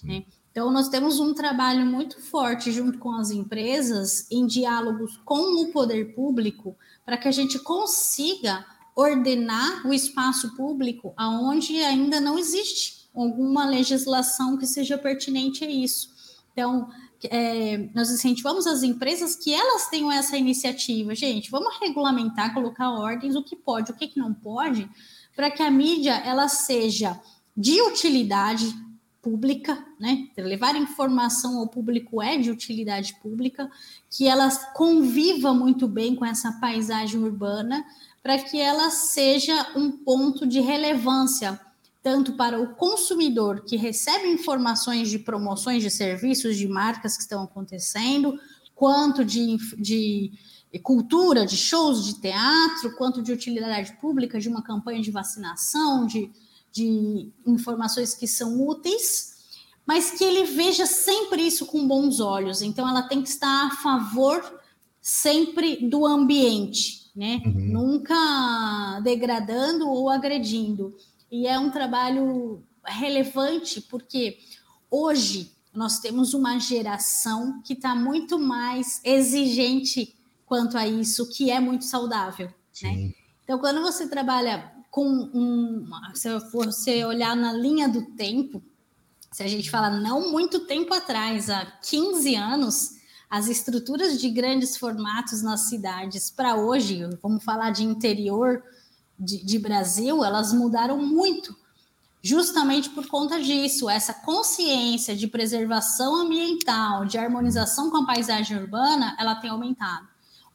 Speaker 7: Né? Então, nós temos um trabalho muito forte junto com as empresas, em diálogos com o poder público, para que a gente consiga ordenar o espaço público aonde ainda não existe alguma legislação que seja pertinente a isso. Então, é, nós incentivamos as empresas que elas tenham essa iniciativa. Gente, vamos regulamentar, colocar ordens, o que pode, o que, não pode, para que a mídia ela seja de utilidade pública, né? Levar informação ao público é de utilidade pública, que ela conviva muito bem com essa paisagem urbana, para que ela seja um ponto de relevância tanto para o consumidor que recebe informações de promoções de serviços, de marcas que estão acontecendo, quanto de, de cultura, de shows de teatro, quanto de utilidade pública, de uma campanha de vacinação, de, de informações que são úteis, mas que ele veja sempre isso com bons olhos. Então, ela tem que estar a favor sempre do ambiente, né? Uhum. Nunca degradando ou agredindo. E é um trabalho relevante porque hoje nós temos uma geração que está muito mais exigente quanto a isso, que é muito saudável. Né? Então, quando você trabalha com um. Se você olhar na linha do tempo, se a gente fala não muito tempo atrás, há 15 anos, as estruturas de grandes formatos nas cidades para hoje, vamos falar de interior, de, de Brasil, elas mudaram muito, justamente por conta disso, essa consciência de preservação ambiental, de harmonização com a paisagem urbana, ela tem aumentado.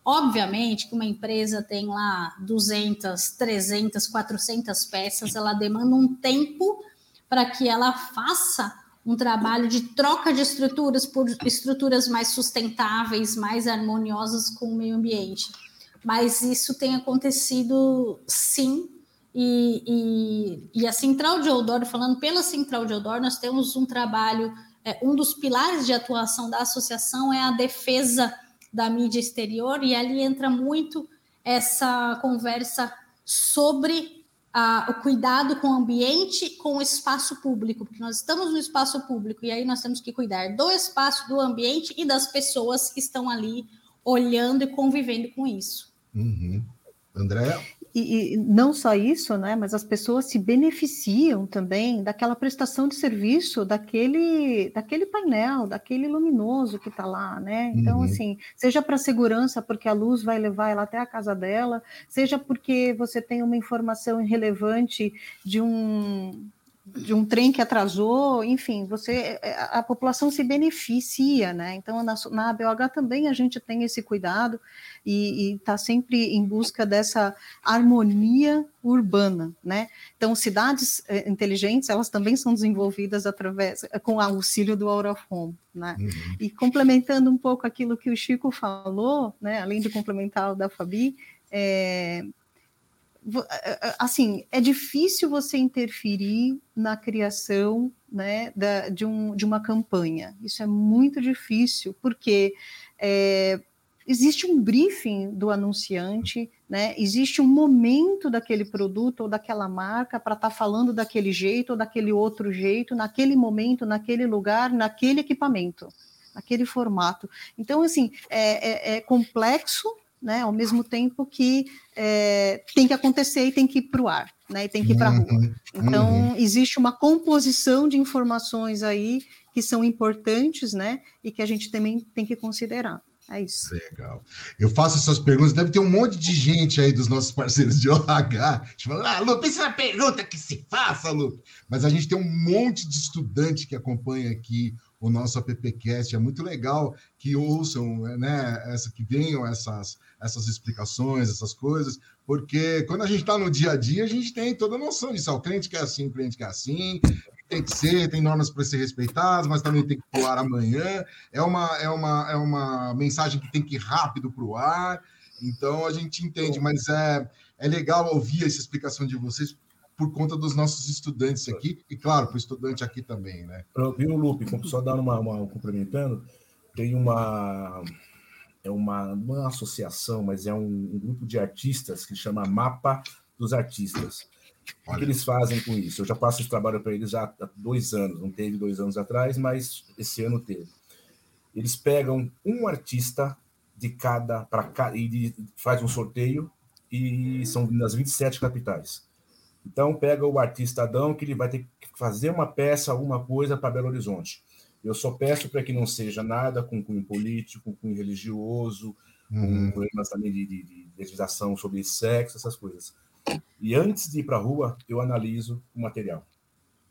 Speaker 7: Obviamente que uma empresa tem lá 200, 300, 400 peças, ela demanda um tempo para que ela faça um trabalho de troca de estruturas por estruturas mais sustentáveis, mais harmoniosas com o meio ambiente mas isso tem acontecido sim. E, e, e a Central de Eudoro, falando pela Central de Eudoro, nós temos um trabalho, é, um dos pilares de atuação da associação é a defesa da mídia exterior, e ali entra muito essa conversa sobre o cuidado com o ambiente, com o espaço público, porque nós estamos no espaço público e aí nós temos que cuidar do espaço, do ambiente e das pessoas que estão ali olhando e convivendo com isso.
Speaker 3: Uhum. André?
Speaker 6: E, e, não só isso, né, mas as pessoas se beneficiam também daquela prestação de serviço daquele, daquele painel, daquele luminoso que está lá, né? Então, uhum. assim, seja para segurança, porque a luz vai levar ela até a casa dela, seja porque você tem uma informação irrelevante de um de um trem que atrasou, enfim, você a, a população se beneficia, né? Então na, na ABOH também a gente tem esse cuidado e está sempre em busca dessa harmonia urbana, né? Então cidades eh, inteligentes elas também são desenvolvidas através com o auxílio do Out of Home, né? Uhum. E complementando um pouco aquilo que o Chico falou, né? Além de complementar o da Fabi, é, assim, é difícil você interferir na criação né, da, de, um, de uma campanha. Isso é muito difícil, porque é, existe um briefing do anunciante, né, existe um momento daquele produto ou daquela marca para estar tá falando daquele jeito ou daquele outro jeito, naquele momento, naquele lugar, naquele equipamento, naquele formato. Então, assim, é, é, é complexo, né, ao mesmo tempo que é, tem que acontecer e tem que ir para o ar, né, e tem que ir para a rua. Uhum, então, uhum. existe uma composição de informações aí que são importantes, né, e que a gente também tem que considerar. É isso.
Speaker 3: Legal. Eu faço essas perguntas, deve ter um monte de gente aí dos nossos parceiros de OH. Tipo, ah, Lu, pensa na pergunta que se faça, Lu. Mas a gente tem um monte de estudante que acompanha aqui o nosso AppCast. É muito legal que ouçam, né, essa, que venham essas, essas explicações, essas coisas, porque quando a gente está no dia a dia, a gente tem toda a noção disso. O cliente quer assim, o cliente quer assim, tem que ser, tem normas para ser respeitadas, mas também tem que pular amanhã. É uma, é uma, é uma mensagem que tem que ir rápido para o ar. Então a gente entende, mas é, é legal ouvir essa explicação de vocês por conta dos nossos estudantes aqui, e claro, para o estudante aqui também, né?
Speaker 8: Viu, Lupe, só dar uma, uma complementando, tem uma é uma, uma é associação, mas é um, um, grupo de artistas que chama Mapa dos Artistas. O que eles fazem com isso? Eu já passo esse trabalho para eles já há dois anos, não teve dois anos atrás, mas esse ano teve. Eles pegam um artista de cada para cada e de, faz um sorteio e são nas 27 capitais. Então pega o artista Adão que ele vai ter que fazer uma peça, alguma coisa para Belo Horizonte. Eu só peço para que não seja nada com cunho político, com cunho religioso, uhum. com problemas também de, de, de legislação sobre sexo, essas coisas. E antes de ir para a rua, eu analiso o material.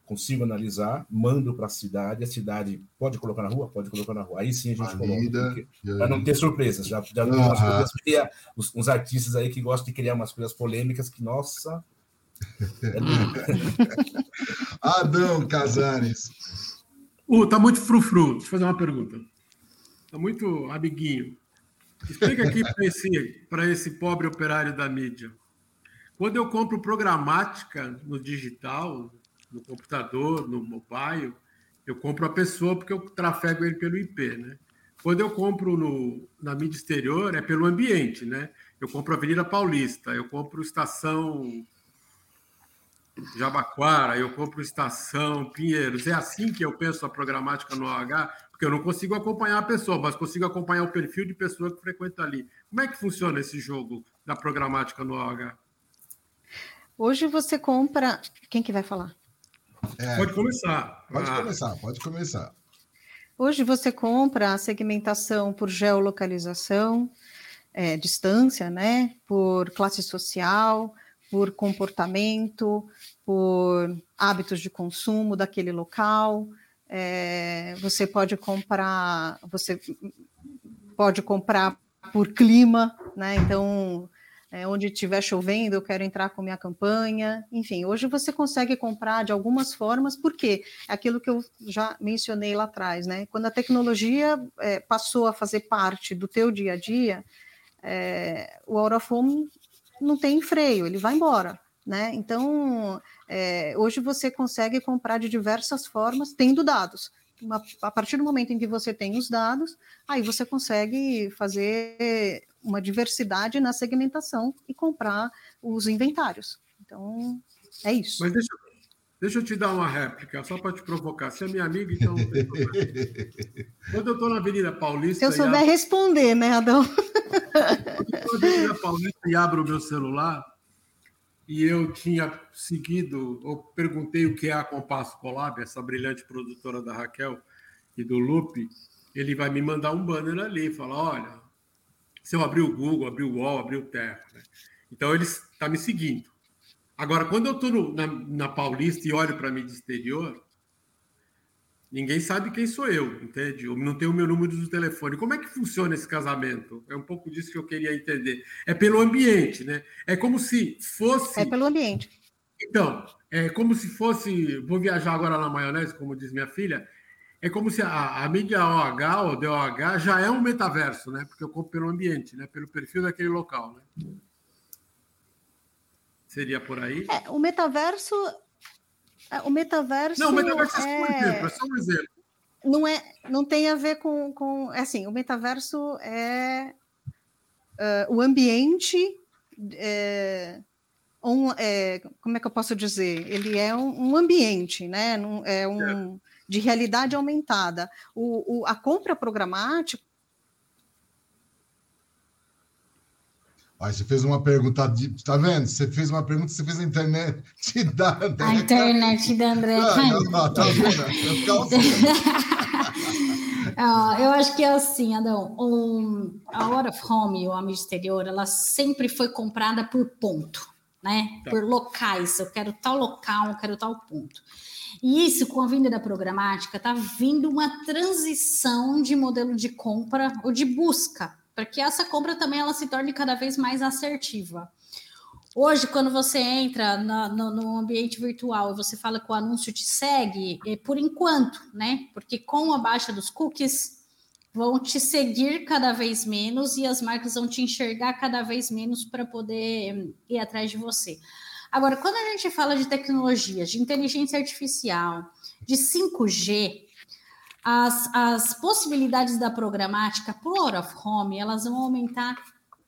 Speaker 8: Consigo analisar, mando para a cidade, a cidade pode colocar na rua? Pode colocar na rua. Aí sim a gente Valida, coloca. Para não ter surpresas. Já, já uhum. coisas, uns, uns artistas aí que gostam de criar umas coisas polêmicas que, nossa,
Speaker 3: é Adão Casares.
Speaker 4: Uh, tá muito frufru. Deixa eu fazer uma pergunta. Tá muito amiguinho. Explica aqui para esse, esse pobre operário da mídia. Quando eu compro programática no digital, no computador, no mobile, eu compro a pessoa porque eu trafego ele pelo IP, né? Quando eu compro no, na mídia exterior, é pelo ambiente, né? Eu compro Avenida Paulista, eu compro Estação Jabaquara, eu compro Estação, Pinheiros. É assim que eu penso a programática no OH, porque eu não consigo acompanhar a pessoa, mas consigo acompanhar o perfil de pessoa que frequenta ali. Como é que funciona esse jogo da programática no OH?
Speaker 6: Hoje você compra. Quem que vai falar?
Speaker 4: É, pode começar.
Speaker 3: Pode ah. começar, pode começar.
Speaker 6: Hoje você compra a segmentação por geolocalização, é, distância, né? Por classe social, por comportamento, por hábitos de consumo daquele local. É, você pode comprar, você pode comprar por clima, né? Então, é, onde estiver chovendo, eu quero entrar com minha campanha. Enfim, hoje você consegue comprar de algumas formas, porque é aquilo que eu já mencionei lá atrás, né? Quando a tecnologia é, passou a fazer parte do teu dia a dia, é, o Aurafone não tem freio, ele vai embora. Né? Então, é, hoje você consegue comprar de diversas formas, tendo dados. Uma, a partir do momento em que você tem os dados, aí você consegue fazer uma diversidade na segmentação e comprar os inventários. Então, é isso.
Speaker 4: Mas deixa, deixa eu te dar uma réplica, só para te provocar. Você é minha amiga, então. Quando eu estou na Avenida Paulista.
Speaker 6: Se eu souber abro... responder, né, Adão?
Speaker 4: Quando eu estou na Avenida Paulista e abro o meu celular, e eu tinha seguido, ou perguntei o que é a Compasso Colab, essa brilhante produtora da Raquel e do Lupe, ele vai me mandar um banner ali, falar, olha, se eu abrir o Google, abrir o UOL, abrir o Terra. Né? Então, ele está me seguindo. Agora, quando eu estou na, na Paulista e olho para mim de exterior, Ninguém sabe quem sou eu, entende? Eu não tenho o meu número de telefone. Como é que funciona esse casamento? É um pouco disso que eu queria entender. É pelo ambiente, né? É como se fosse.
Speaker 6: É pelo ambiente.
Speaker 4: Então, é como se fosse. Vou viajar agora na maionese, como diz minha filha. É como se a, a mídia OH ou DOH já é um metaverso, né? Porque eu compro pelo ambiente, né? Pelo perfil daquele local, né? Seria por aí?
Speaker 6: É, o metaverso é, o metaverso.
Speaker 4: Não, o metaverso é, é exemplo, é só um exemplo.
Speaker 6: Não, é, não tem a ver com. com é assim, o metaverso é uh, o ambiente. É, um, é, como é que eu posso dizer? Ele é um, um ambiente, né? é um, de realidade aumentada. O, o, a compra programática
Speaker 3: Aí você fez uma pergunta, de, tá vendo? Você fez uma pergunta, você fez a internet da
Speaker 7: André. A internet da André.
Speaker 3: Ah, tá vendo?
Speaker 7: eu acho que é assim, Adão. Um, a Hora of Home, ou a mídia exterior, ela sempre foi comprada por ponto, né? Tá. Por locais. Eu quero tal local, eu quero tal ponto. E isso, com a vinda da programática, está vindo uma transição de modelo de compra ou de busca para que essa compra também ela se torne cada vez mais assertiva. Hoje, quando você entra na, no, no, ambiente virtual e você fala que o anúncio te segue, é por enquanto, né? Porque com a baixa dos cookies, vão te seguir cada vez menos e as marcas vão te enxergar cada vez menos para poder ir atrás de você. Agora, quando a gente fala de tecnologias, de inteligência artificial, de 5G, as, as possibilidades da programática por out of home, elas vão aumentar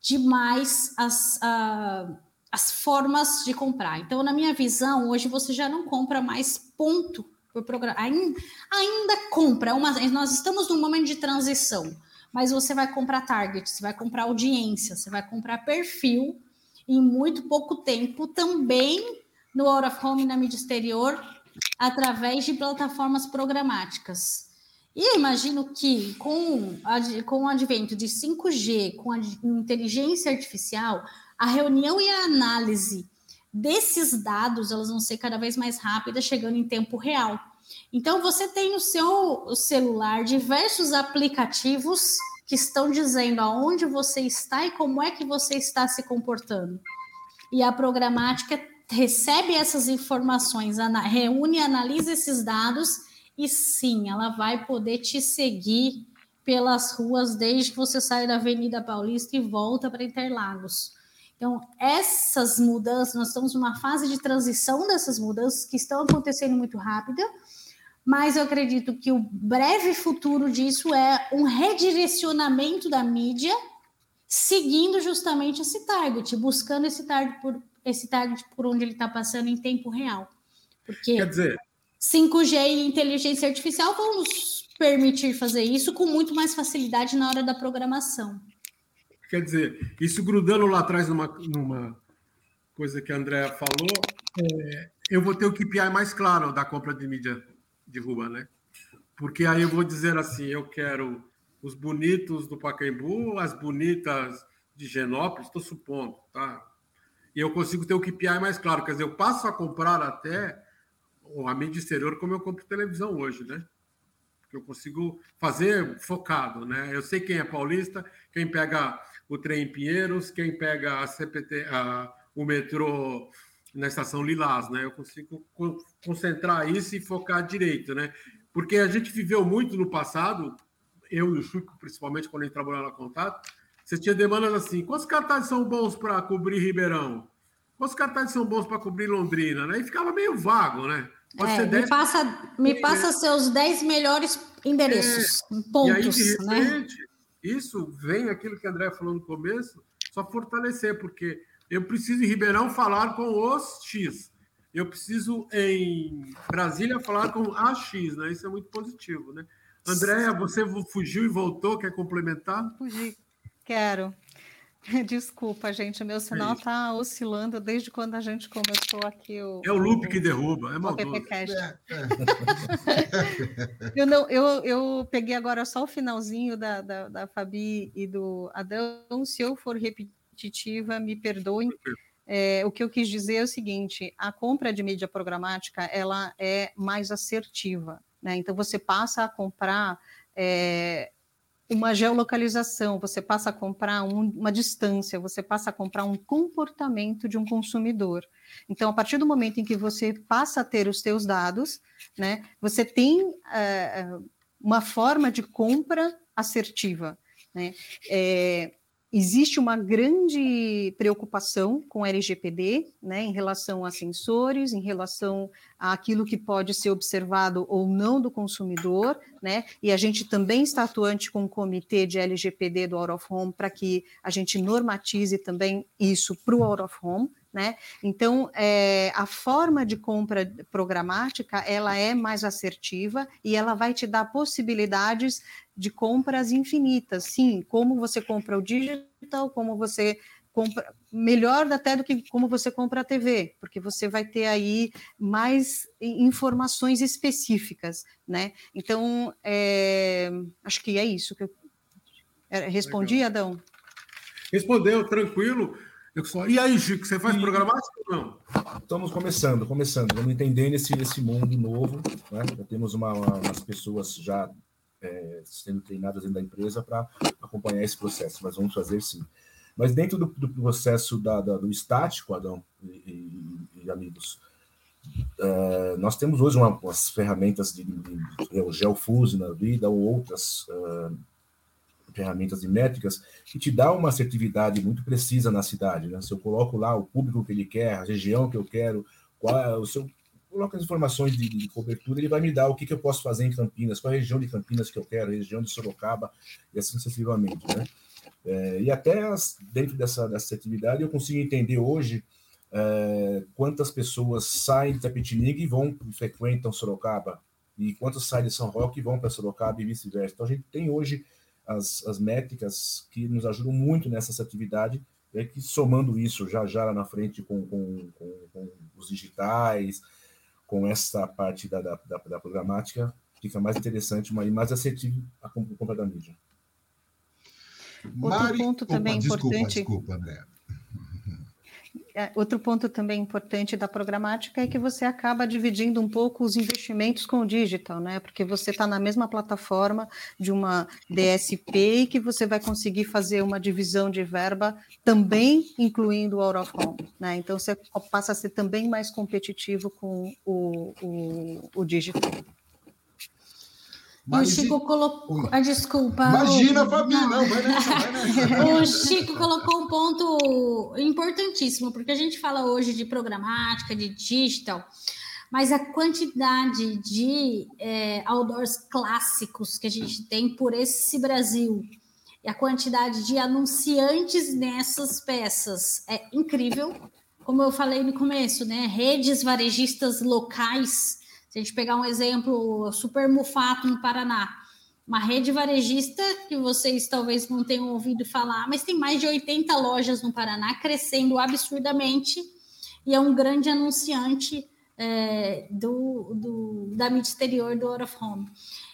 Speaker 7: demais as, uh, as formas de comprar. Então, na minha visão, hoje você já não compra mais ponto por programa. Ainda, ainda compra, uma, nós estamos num momento de transição, mas você vai comprar target, você vai comprar audiência, você vai comprar perfil em muito pouco tempo também no out of home na mídia exterior através de plataformas programáticas. E eu imagino que com, com o advento de 5G, com a inteligência artificial, a reunião e a análise desses dados elas vão ser cada vez mais rápidas, chegando em tempo real. Então, você tem no seu celular diversos aplicativos que estão dizendo aonde você está e como é que você está se comportando. E a programática recebe essas informações, reúne e analisa esses dados e sim, ela vai poder te seguir pelas ruas desde que você sai da Avenida Paulista e volta para Interlagos. Então, essas mudanças, nós estamos numa fase de transição dessas mudanças que estão acontecendo muito rápida, mas eu acredito que o breve futuro disso é um redirecionamento da mídia seguindo justamente esse target, buscando esse target por, esse target por onde ele está passando em tempo real. Porque
Speaker 4: Quer dizer,
Speaker 7: 5G e inteligência artificial vão nos permitir fazer isso com muito mais facilidade na hora da programação.
Speaker 4: Quer dizer, isso grudando lá atrás numa, numa coisa que a Andrea falou, é, eu vou ter o KPI mais claro da compra de mídia de rua, né? Porque aí eu vou dizer assim, eu quero os bonitos do Pacaembu, as bonitas de Genópolis, estou supondo, tá? E eu consigo ter o KPI mais claro, quer dizer, eu passo a comprar até a mídia exterior como eu compro televisão hoje, né? Eu consigo fazer focado, né? Eu sei quem é paulista, quem pega o trem em Pinheiros, quem pega a CPT, a, o metrô na estação Lilás, né? Eu consigo concentrar isso e focar direito, né? Porque a gente viveu muito no passado, eu e o Chico, principalmente quando gente trabalhava na Contato, você tinha demandas assim: quantos cartazes são bons para cobrir Ribeirão? Quantos cartazes são bons para cobrir Londrina? Né? E ficava meio vago, né?
Speaker 7: Pode é, 10... Me passa, me passa seus 10 melhores endereços, é, pontos. E aí, de
Speaker 4: repente, né? isso vem aquilo que o André falou no começo, só fortalecer, porque Eu preciso em Ribeirão falar com os X. Eu preciso em Brasília falar com a X, né? Isso é muito positivo, né? Andréia, você fugiu e voltou, quer complementar?
Speaker 6: Fugi. Quero. Desculpa, gente, o meu sinal está oscilando desde quando a gente começou aqui o.
Speaker 4: É o loop que derruba, é maldoso. É, é.
Speaker 6: eu, não, eu, eu peguei agora só o finalzinho da, da, da Fabi e do Adão. Se eu for repetitiva, me perdoem. É, o que eu quis dizer é o seguinte: a compra de mídia programática ela é mais assertiva. Né? Então você passa a comprar. É, uma geolocalização, você passa a comprar um, uma distância, você passa a comprar um comportamento de um consumidor. Então, a partir do momento em que você passa a ter os seus dados, né, você tem uh, uma forma de compra assertiva. Né? É, Existe uma grande preocupação com LGPD, né, em relação a sensores, em relação àquilo que pode ser observado ou não do consumidor, né, e a gente também está atuante com o comitê de LGPD do Out of Home para que a gente normatize também isso para o Out of Home, né? Então, é, a forma de compra programática ela é mais assertiva e ela vai te dar possibilidades de compras infinitas. Sim, como você compra o digital, como você compra melhor até do que como você compra a TV, porque você vai ter aí mais informações específicas, né? Então, é, acho que é isso que eu é, respondi, Legal. Adão.
Speaker 4: Respondeu, tranquilo. E aí, Chico, você faz programática ou não?
Speaker 8: Estamos começando, começando. Vamos entendendo esse, esse mundo novo. Né? Já temos uma, uma, umas pessoas já é, sendo treinadas dentro da empresa para acompanhar esse processo, mas vamos fazer sim. Mas dentro do, do processo da, da, do estático, Adão e, e, e amigos, uh, nós temos hoje uma, umas ferramentas de, de, de o Geofuse na vida ou outras uh, ferramentas de métricas que te dá uma assertividade muito precisa na cidade. Né? Se eu coloco lá o público que ele quer, a região que eu quero, qual é o seu coloco as informações de, de, cobertura, ele vai me dar o que, que eu posso fazer em Campinas, qual a região de Campinas que eu quero, a região de Sorocaba, e assim sucessivamente. Né? É, e até as, dentro dessa, dessa atividade eu consigo entender hoje é, quantas pessoas saem de Tapetininga e vão frequentam Sorocaba, e quantos saem de São Roque e vão para Sorocaba e vice-versa. Então a gente tem hoje as, as métricas que nos ajudam muito nessa atividade, é que somando isso já já lá na frente com, com, com, com os digitais, com essa parte da, da, da, da programática, fica mais interessante, e mais assertivo a compra da mídia.
Speaker 6: Outro ponto também Opa, importante. Desculpa, desculpa, André. É, outro ponto também importante da programática é que você acaba dividindo um pouco os investimentos com o digital, né? Porque você está na mesma plataforma de uma DSP e que você vai conseguir fazer uma divisão de verba também incluindo o out né? Então você passa a ser também mais competitivo com o, o, o digital.
Speaker 7: Mas, o Chico colocou. Ah, desculpa.
Speaker 3: Imagina, Fabi, não. não, vai nessa, vai nessa.
Speaker 7: o Chico colocou um ponto importantíssimo, porque a gente fala hoje de programática, de digital, mas a quantidade de é, outdoors clássicos que a gente tem por esse Brasil e a quantidade de anunciantes nessas peças é incrível. Como eu falei no começo, né? Redes varejistas locais se a gente pegar um exemplo, Super Mufato no Paraná, uma rede varejista que vocês talvez não tenham ouvido falar, mas tem mais de 80 lojas no Paraná, crescendo absurdamente, e é um grande anunciante é, do, do, da mídia exterior do Out of Home.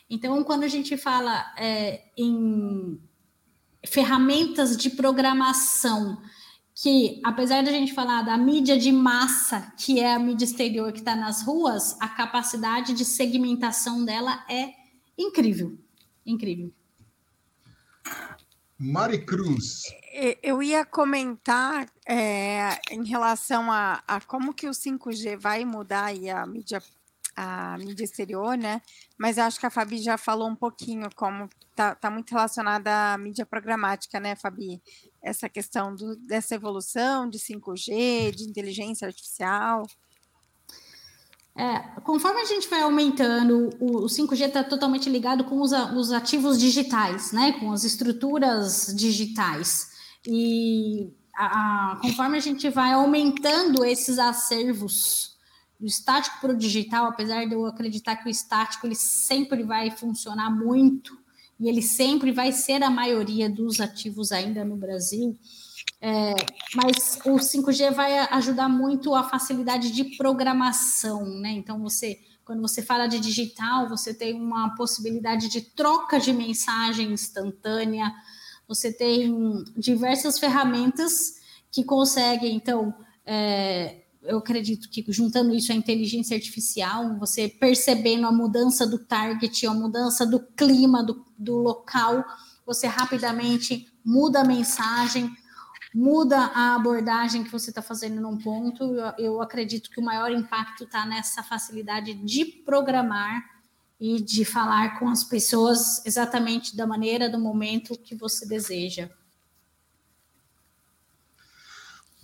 Speaker 7: Então, quando a gente fala é, em ferramentas de programação que, apesar da gente falar da mídia de massa, que é a mídia exterior que está nas ruas, a capacidade de segmentação dela é incrível. Incrível.
Speaker 3: Mari Cruz.
Speaker 5: Eu ia comentar é, em relação a, a, como que o 5G vai mudar a mídia, a mídia exterior, né? Mas acho que a Fabi já falou um pouquinho como está tá muito relacionada à mídia programática, né, Fabi? Essa questão do, dessa evolução de 5G, de inteligência artificial?
Speaker 7: É, conforme a gente vai aumentando, o, o 5G está totalmente ligado com os, os, ativos digitais, né? Com as estruturas digitais. E a, a, conforme a gente vai aumentando esses acervos do estático para o digital, apesar de eu acreditar que o estático ele sempre vai funcionar muito e ele sempre vai ser a maioria dos ativos ainda no Brasil, é, mas o 5G vai ajudar muito a facilidade de programação, né? Então você quando você fala de digital, você tem uma possibilidade de troca de mensagem instantânea, você tem diversas ferramentas que conseguem, então, é, eu acredito que juntando isso à inteligência artificial, você percebendo a mudança do target, a mudança do clima do, do local, você rapidamente muda a mensagem, muda a abordagem que você está fazendo num ponto. Eu, eu, acredito que o maior impacto está nessa facilidade de programar e de falar com as pessoas exatamente da maneira, do momento que você deseja.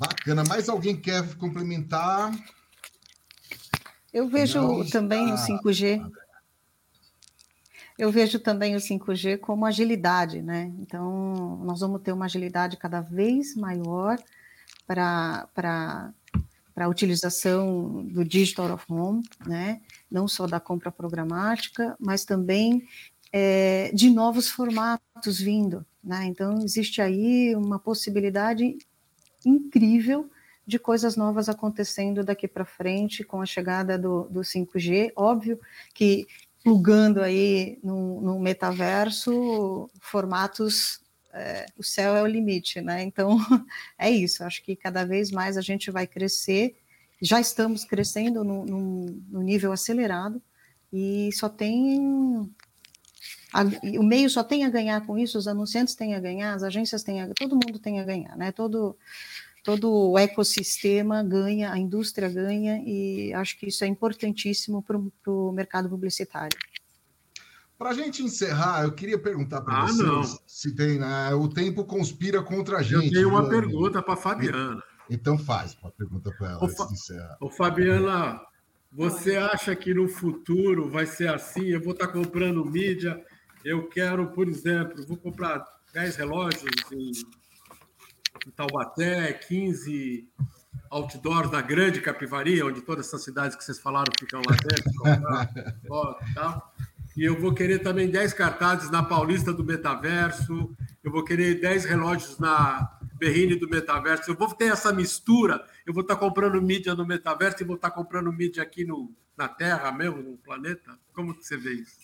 Speaker 3: Bacana. Mais alguém quer complementar?
Speaker 6: Eu vejo Não, também o 5G eu vejo também o 5G como agilidade, né? Então, nós vamos ter uma agilidade cada vez maior para a utilização do Digital of Home, né? Não só da compra programática, mas também é, de novos formatos vindo, né? Então, existe aí uma possibilidade incrível de coisas novas acontecendo daqui para frente com a chegada do, do 5G. Óbvio que plugando aí no, no metaverso formatos é, o céu é o limite, né? Então é isso. Acho que cada vez mais a gente vai crescer. Já estamos crescendo no, no, no nível acelerado e só tem a, o meio só tem a ganhar com isso. Os anunciantes têm a ganhar, as agências têm a, todo mundo tem a ganhar, né? Todo todo o ecossistema ganha, a indústria ganha, e acho que isso é importantíssimo para o mercado publicitário.
Speaker 3: Para a gente encerrar, eu queria perguntar para ah, vocês não. se tem. Né, o tempo conspira contra a gente.
Speaker 4: Eu tenho uma pergunta para a Fabiana.
Speaker 3: Então faz uma pergunta para ela. Ô, Fa
Speaker 4: Ô, Fabiana, você acha que no futuro vai ser assim? Eu vou estar tá comprando mídia, eu quero, por exemplo, vou comprar 10 relógios em em Taubaté, 15 outdoors da Grande Capivari, onde todas essas cidades que vocês falaram ficam lá dentro. tal. E eu vou querer também 10 cartazes na Paulista do Metaverso, eu vou querer 10 relógios na Berrine do Metaverso. Eu vou ter essa mistura, eu vou estar comprando mídia no Metaverso e vou estar comprando mídia aqui no, na Terra mesmo, no planeta. Como que você vê isso?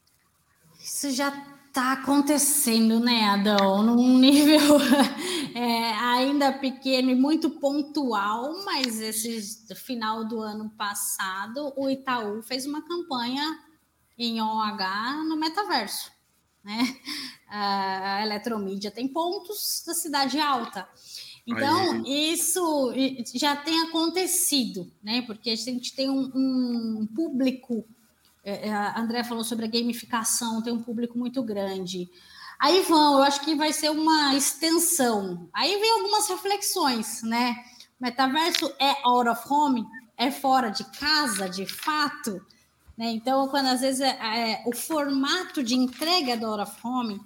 Speaker 7: Isso já está acontecendo, né, Adão? Num nível é, ainda pequeno e muito pontual, mas esse final do ano passado, o Itaú fez uma campanha em OH no metaverso. Né? A Eletromídia tem pontos da cidade alta. Então, Aí. isso já tem acontecido, né? Porque a gente tem um, um público a André falou sobre a gamificação, tem um público muito grande. Aí vão, eu acho que vai ser uma extensão. Aí vem algumas reflexões, né? Metaverso é out of home? É fora de casa, de fato? Né? Então, quando às vezes é, é, o formato de entrega do out of home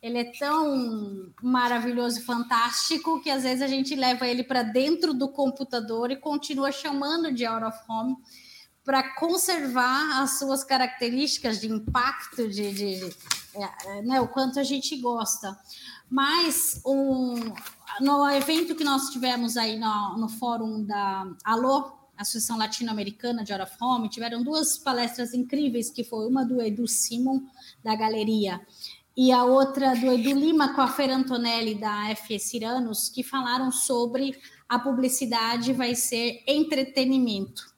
Speaker 7: ele é tão maravilhoso e fantástico que às vezes a gente leva ele para dentro do computador e continua chamando de out of home para conservar as suas características de impacto, de, de, de é, né, o quanto a gente gosta. Mas um, no evento que nós tivemos aí no, no fórum da Alô, Associação Latino-Americana de Hora Fome, tiveram duas palestras incríveis, que foi uma do Edu Simon, da Galeria, e a outra do Edu Lima com a Fer Antonelli, da FS Iranos, que falaram sobre a publicidade vai ser entretenimento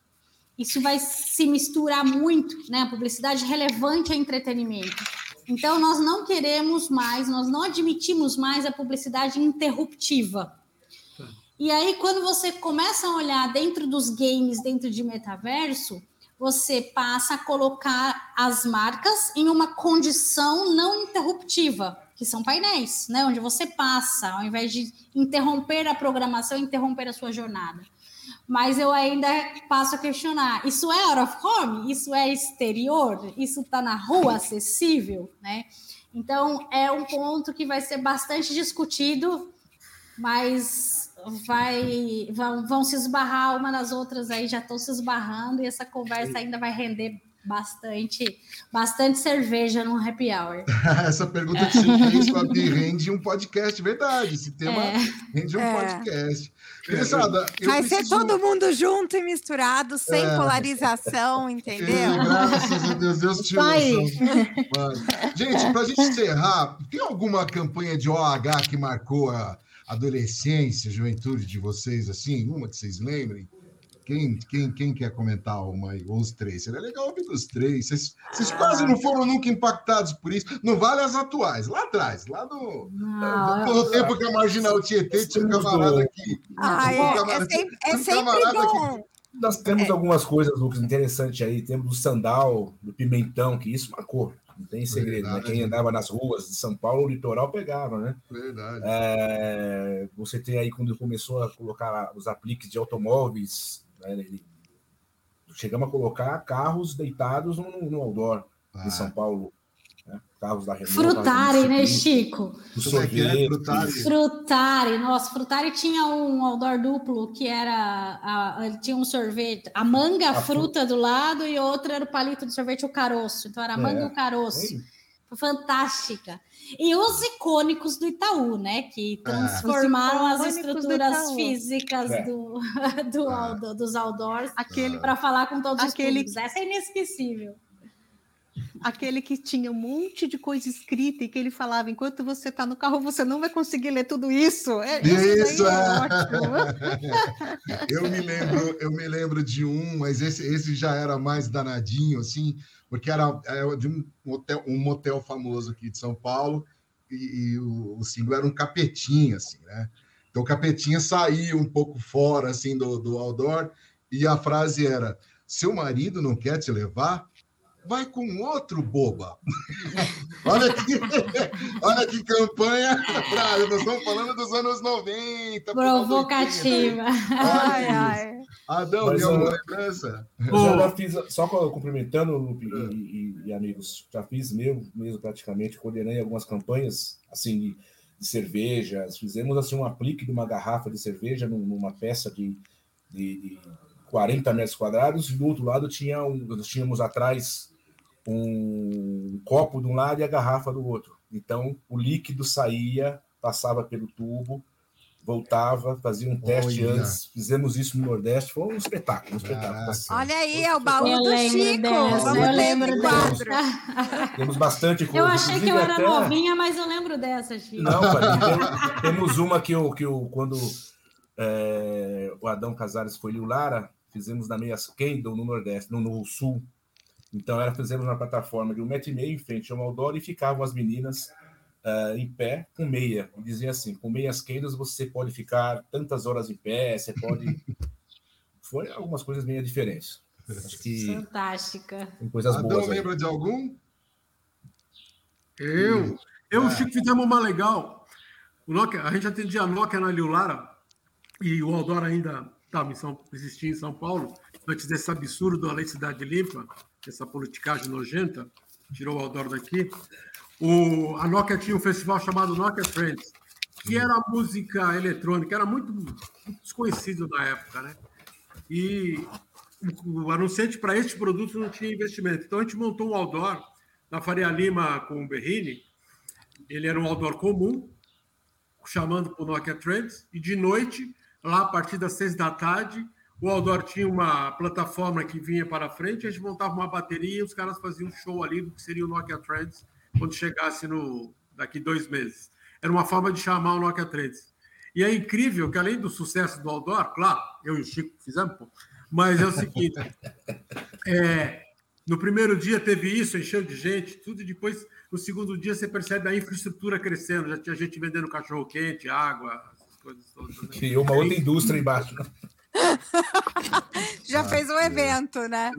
Speaker 7: isso vai se misturar muito, né? A publicidade relevante a entretenimento. Então, nós não queremos mais, nós não admitimos mais a publicidade interruptiva. E aí, quando você começa a olhar dentro dos games, dentro de metaverso, você passa a colocar as marcas em uma condição não interruptiva, que são painéis, né? Onde você passa, ao invés de interromper a programação, interromper a sua jornada mas eu ainda passo a questionar: isso é out of home? Isso é exterior? Isso está na rua acessível? Né? Então, é um ponto que vai ser bastante discutido, mas vai, vão, vão se esbarrar uma nas outras aí, já estão se esbarrando, e essa conversa ainda vai render bastante, bastante cerveja no happy hour.
Speaker 3: Essa pergunta que você fez, Fabi, rende um podcast, verdade. Esse tema
Speaker 7: É.
Speaker 3: rende um
Speaker 5: É.
Speaker 3: podcast.
Speaker 5: Vai ser
Speaker 3: preciso-
Speaker 5: todo mundo junto e misturado, sem
Speaker 3: É.
Speaker 5: polarização, entendeu?
Speaker 3: graças a Deus, Deus te. Gente, para a gente encerrar, tem alguma campanha de OH que marcou a adolescência, juventude de vocês, assim? Uma que vocês lembrem? Quem, quem, quem quer comentar uma aí? Ou os três? Seria legal ouvir dos três. Vocês, vocês quase não foram nunca impactados por isso. Não vale as atuais, lá atrás, lá no,
Speaker 7: Não,
Speaker 3: no tempo que a Marginal Tietê tinha um camarada aqui.
Speaker 5: Ah,
Speaker 3: Um
Speaker 5: é,
Speaker 3: camarada-
Speaker 5: é sempre, é
Speaker 3: um
Speaker 5: sempre
Speaker 3: camarada aqui.
Speaker 5: bom.
Speaker 8: Nós temos algumas coisas, Lucas, interessantes aí. Temos o sandal, do pimentão, que isso marcou. Não tem segredo, né?
Speaker 3: Verdade.
Speaker 8: Quem andava nas ruas de São Paulo, o litoral pegava, né?
Speaker 3: Verdade.
Speaker 8: É, você tem aí, quando começou a colocar os apliques de automóveis, né, ele- chegamos a colocar carros deitados no, no outdoor
Speaker 3: Ah,
Speaker 8: em São Paulo. né? Carros da Renault.
Speaker 7: Frutari, né, Chico?
Speaker 8: do
Speaker 3: Como é é,
Speaker 8: sorvete.
Speaker 3: Frutari?
Speaker 7: Frutari, nossa, Frutari tinha um outdoor duplo que era a, ele tinha um sorvete, a manga, a
Speaker 8: A fru-
Speaker 7: fruta do lado e outra era o palito de sorvete, o caroço. Então era a manga
Speaker 8: É.
Speaker 7: e o caroço. Fantástica. E os icônicos do Itaú, né? Que transformaram
Speaker 6: Os
Speaker 7: as
Speaker 6: do
Speaker 7: estruturas
Speaker 6: Itaú.
Speaker 7: físicas
Speaker 8: É.
Speaker 7: do, do,
Speaker 3: Ah.
Speaker 7: outdoor- dos outdoors
Speaker 6: Aquele,
Speaker 7: para falar com todos
Speaker 6: Aquele-
Speaker 7: os públicos. Essa é inesquecível.
Speaker 6: aquele que tinha um monte de coisa escrita e que ele falava: enquanto você está no carro, você não vai conseguir ler tudo isso. É,
Speaker 3: Isso,
Speaker 6: é
Speaker 3: é.
Speaker 6: ótimo.
Speaker 3: Eu me lembro, eu me lembro de um, mas esse, esse já era mais danadinho, assim, porque era, era de um motel, um motel famoso aqui de São Paulo, e, e o, o símbolo era um capetinha, assim, né? Então o capetinha saía um pouco fora, assim, do, do outdoor, e a frase era: seu marido não quer te levar? Vai com outro boba. olha, que, olha que campanha. Braga, nós estamos falando dos anos 90. final dos 80.
Speaker 7: Provocativa.
Speaker 5: Ai, ai.
Speaker 3: Adão,
Speaker 8: Mas,
Speaker 3: alguma
Speaker 8: ó,
Speaker 3: lembrança?
Speaker 8: Eu já, fiz, só cumprimentando, Lupe e, e- e amigos, já fiz mesmo, mesmo praticamente, coordenei algumas campanhas, assim, de, de cervejas, fizemos, assim, um aplique de uma garrafa de cerveja num- numa peça de, de, de 40 metros quadrados, e do outro lado tinha um, nós tínhamos atrás um copo de um lado e a garrafa do outro. Então, o líquido saía, passava pelo tubo, voltava, fazia um teste
Speaker 3: Olha.
Speaker 8: antes, fizemos isso no Nordeste, foi um espetáculo, um espetáculo.
Speaker 3: Caraca.
Speaker 8: assim.
Speaker 5: Olha aí, é o baú
Speaker 7: Eu
Speaker 5: do Chico.
Speaker 7: dessa,
Speaker 5: Vamos
Speaker 7: eu lembro
Speaker 5: quadro.
Speaker 8: Temos bastante coisa.
Speaker 7: Eu achei que eu
Speaker 8: inclusive
Speaker 7: era
Speaker 8: até-
Speaker 7: novinha, mas eu lembro dessa, Chico.
Speaker 8: Não, temos uma que eu, que eu quando é, o Adão Casares foi o Lara, fizemos na Meias Kendall, no Nordeste, no, no Sul. Então, era, fizemos uma plataforma de um metro e meio em frente ao outdoor e ficavam as meninas ah, em pé com meia. E dizia assim, com meias Kendalls você pode ficar tantas horas em pé, você pode... Foi algumas coisas bem diferentes. Acho que
Speaker 7: Fantástica.
Speaker 8: tem coisas
Speaker 3: Adão
Speaker 8: boas aí.
Speaker 3: lembra de algum?
Speaker 4: Eu, eu e
Speaker 3: É.
Speaker 4: o Chico fizemos uma legal. O Nokia, a gente atendia a Nokia na Liu Lara e o Aldor ainda estava em São, existia em São Paulo, antes desse absurdo da Lei Cidade Limpa, essa politicagem nojenta, tirou o Aldor daqui. O, a Nokia tinha um festival chamado Nokia Friends, que era música eletrônica, era muito, muito desconhecido na época, né? E o, anunciante para este produto não tinha investimento. Então a gente montou um outdoor na Faria Lima com o Berrini. Ele era um outdoor comum, chamando para o Nokia Trends, e de noite, lá a partir das seis da tarde, o outdoor tinha uma plataforma que vinha para frente, a gente montava uma bateria e os caras faziam um show ali do que seria o Nokia Trends quando chegasse no daqui dois meses. Era uma forma de chamar o Nokia Trends. E é incrível que, além do sucesso do outdoor, claro, eu e o Chico fizemos, pô, mas é o seguinte: é, no primeiro dia teve isso, encheu de gente, tudo, e depois, no segundo dia, você percebe a infraestrutura crescendo. Já tinha gente vendendo cachorro-quente, água, coisas todas. né?
Speaker 8: Criou uma outra indústria embaixo.
Speaker 5: Já fez um evento, né?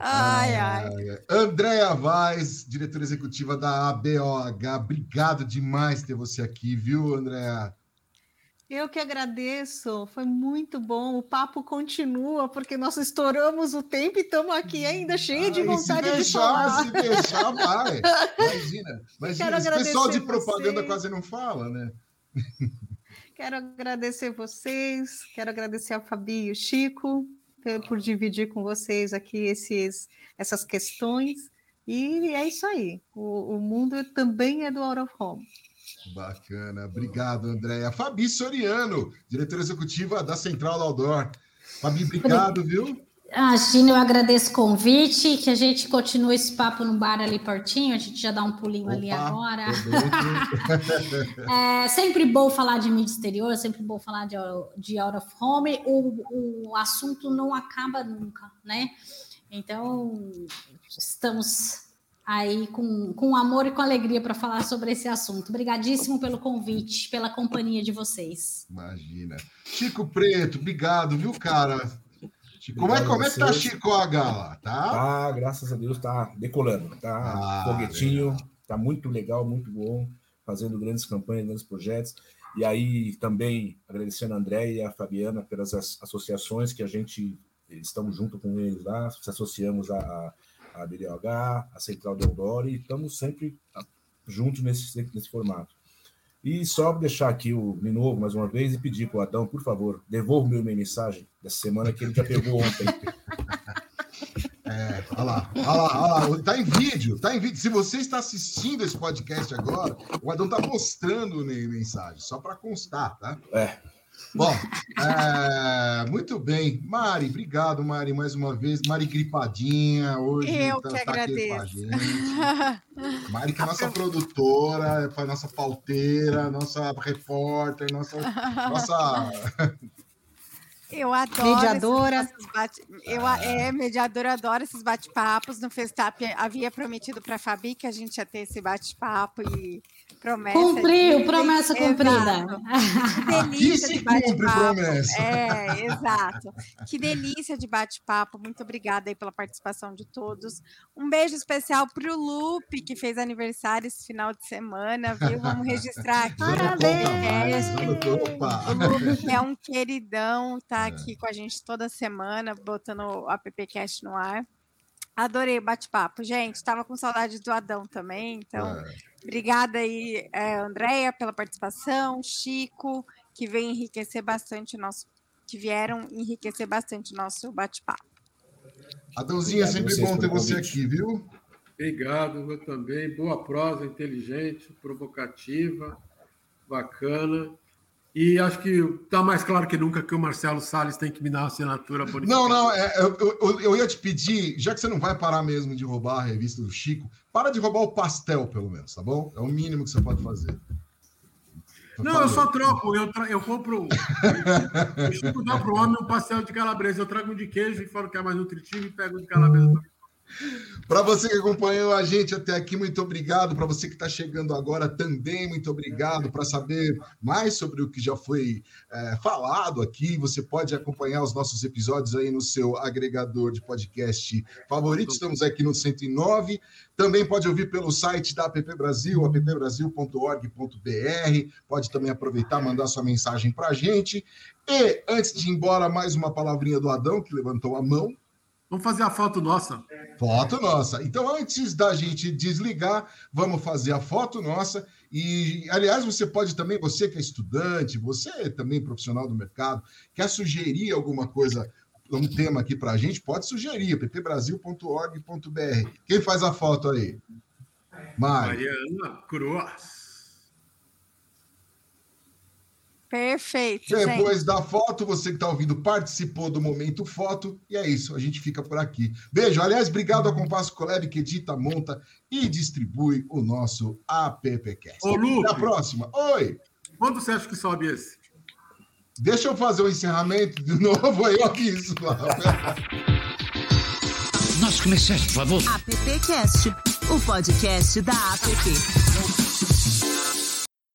Speaker 5: Ai, ai.
Speaker 3: Andréa Vaz, diretora executiva da ABOH. Obrigado demais ter você aqui, viu, Andréa?
Speaker 6: Eu que agradeço, foi muito bom. O papo continua, porque nós estouramos o tempo e estamos aqui ainda cheio de vontade
Speaker 3: se
Speaker 6: de
Speaker 3: deixar,
Speaker 6: falar.
Speaker 3: Se deixar, vai. Imagina. Imagina, esse pessoal de propaganda
Speaker 6: você.
Speaker 3: quase não fala, né?
Speaker 6: Quero agradecer vocês, quero agradecer ao Fabi e o Chico por dividir com vocês aqui esses, essas questões. E é isso aí. O, o mundo também é do Out of Home.
Speaker 3: Bacana. Obrigado, Andréia. Fabi Soriano, diretora executiva da Central do Outdoor. Fabi, obrigado, viu?
Speaker 7: Imagina, eu agradeço o convite, que a gente continue esse papo no bar ali pertinho, a gente já dá um pulinho Opa, ali agora. é sempre bom falar de mídia exterior, é sempre bom falar de, de out of home, o, o assunto não acaba nunca, né? Então, estamos aí com, com amor e com alegria para falar sobre esse assunto. Obrigadíssimo pelo convite, pela companhia de vocês.
Speaker 3: Imagina. Chico Preto, obrigado, viu, cara? Como é, como é que tá Chico H Tá?
Speaker 8: tá, graças a Deus, tá decolando. Tá ah, foguetinho, legal. tá muito legal, muito bom, fazendo grandes campanhas, grandes projetos. E aí também agradecendo a André e a Fabiana pelas associações que a gente estamos junto com eles lá, se associamos a, a BDOH, a Central de Eldora e estamos sempre juntos nesse, nesse formato. E só deixar aqui o de novo mais uma vez e pedir para o Adão, por favor, devolva minha mensagem dessa semana que ele já pegou ontem.
Speaker 3: É, olha lá, olha lá, olha lá, tá em vídeo, tá em vídeo. Se você está assistindo esse podcast agora, o Adão tá mostrando mensagem, só para constar, tá?
Speaker 8: É.
Speaker 3: Bom, é, muito bem. Mari, obrigado, Mari, mais uma vez. Mari gripadinha hoje.
Speaker 5: Eu tá, que tá agradeço.
Speaker 3: Mari, que é nossa produtora, é nossa pauteira, nossa repórter, nossa. nossa...
Speaker 5: Eu adoro.
Speaker 6: Mediadora.
Speaker 5: Bate... Eu, é, mediadora, adoro esses bate-papos. No Festap havia prometido para a Fabi que a gente ia ter esse bate-papo e Promessa
Speaker 7: Cumpriu, de... promessa cumprida.
Speaker 5: Que delícia de bate-papo. É, exato. Que delícia de bate-papo. Muito obrigada aí pela participação de todos. Um beijo especial para o Lupe, que fez aniversário esse final de semana, viu? Vamos registrar aqui.
Speaker 6: Parabéns!
Speaker 5: O Lupe é um queridão, tá é. aqui com a gente toda semana, botando o AppCast no ar. Adorei o bate-papo, gente. Estava com saudade do Adão também, então é. Obrigada aí, é, Andréia, pela participação, Chico, que vem enriquecer bastante o nosso, que vieram enriquecer bastante o nosso bate-papo.
Speaker 3: Adãozinha, é sempre bom ter você aqui, viu?
Speaker 4: Obrigado, eu também. Boa prosa, inteligente, provocativa, bacana. E acho que está mais claro que nunca que o Marcelo Salles tem que me dar uma assinatura
Speaker 3: Não, não, é, eu, eu, eu, ia te pedir, já que você não vai parar mesmo de roubar a revista do Chico, para de roubar o pastel, pelo menos, tá bom? É o mínimo que você pode fazer.
Speaker 4: não, eu só troco, eu, tra... eu compro. o Chico dá para o homem um pastel de calabresa, eu trago um de queijo e falo que é mais nutritivo e pego um de calabresa também.
Speaker 3: Para você que acompanhou a gente até aqui, muito obrigado. Para você que está chegando agora também, muito obrigado. Para saber mais sobre o que já foi é, falado aqui, você pode acompanhar os nossos episódios aí no seu agregador de podcast favorito. Estamos aqui no 109. Também pode ouvir pelo site da App Brasil, appbrasil.org.br. Pode também aproveitar, mandar sua mensagem para a gente. E antes de ir embora, mais uma palavrinha do Adão, que levantou a mão.
Speaker 4: Vamos fazer a foto nossa.
Speaker 3: Foto nossa. Então, antes da gente desligar, vamos fazer a foto nossa. E, aliás, você pode também, você que é estudante, você também profissional do mercado, quer sugerir alguma coisa, um tema aqui para a gente, pode sugerir, ppbrasil.org.br. Quem faz a foto aí?
Speaker 4: Mari. Mariana Cruz.
Speaker 5: Perfeito.
Speaker 3: Depois gente. da foto, você que está ouvindo participou do momento foto. E é isso, a gente fica por aqui. Beijo. Aliás, obrigado ao Compasso Colab que edita, monta e distribui o nosso AppCast.
Speaker 4: Ô, Até
Speaker 3: a próxima. Oi.
Speaker 4: Quando você acha que sobe esse?
Speaker 3: Deixa eu fazer o um encerramento de novo aí, ó, que isso.
Speaker 2: Nosso comerciante, por favor. AppCast, o podcast da App.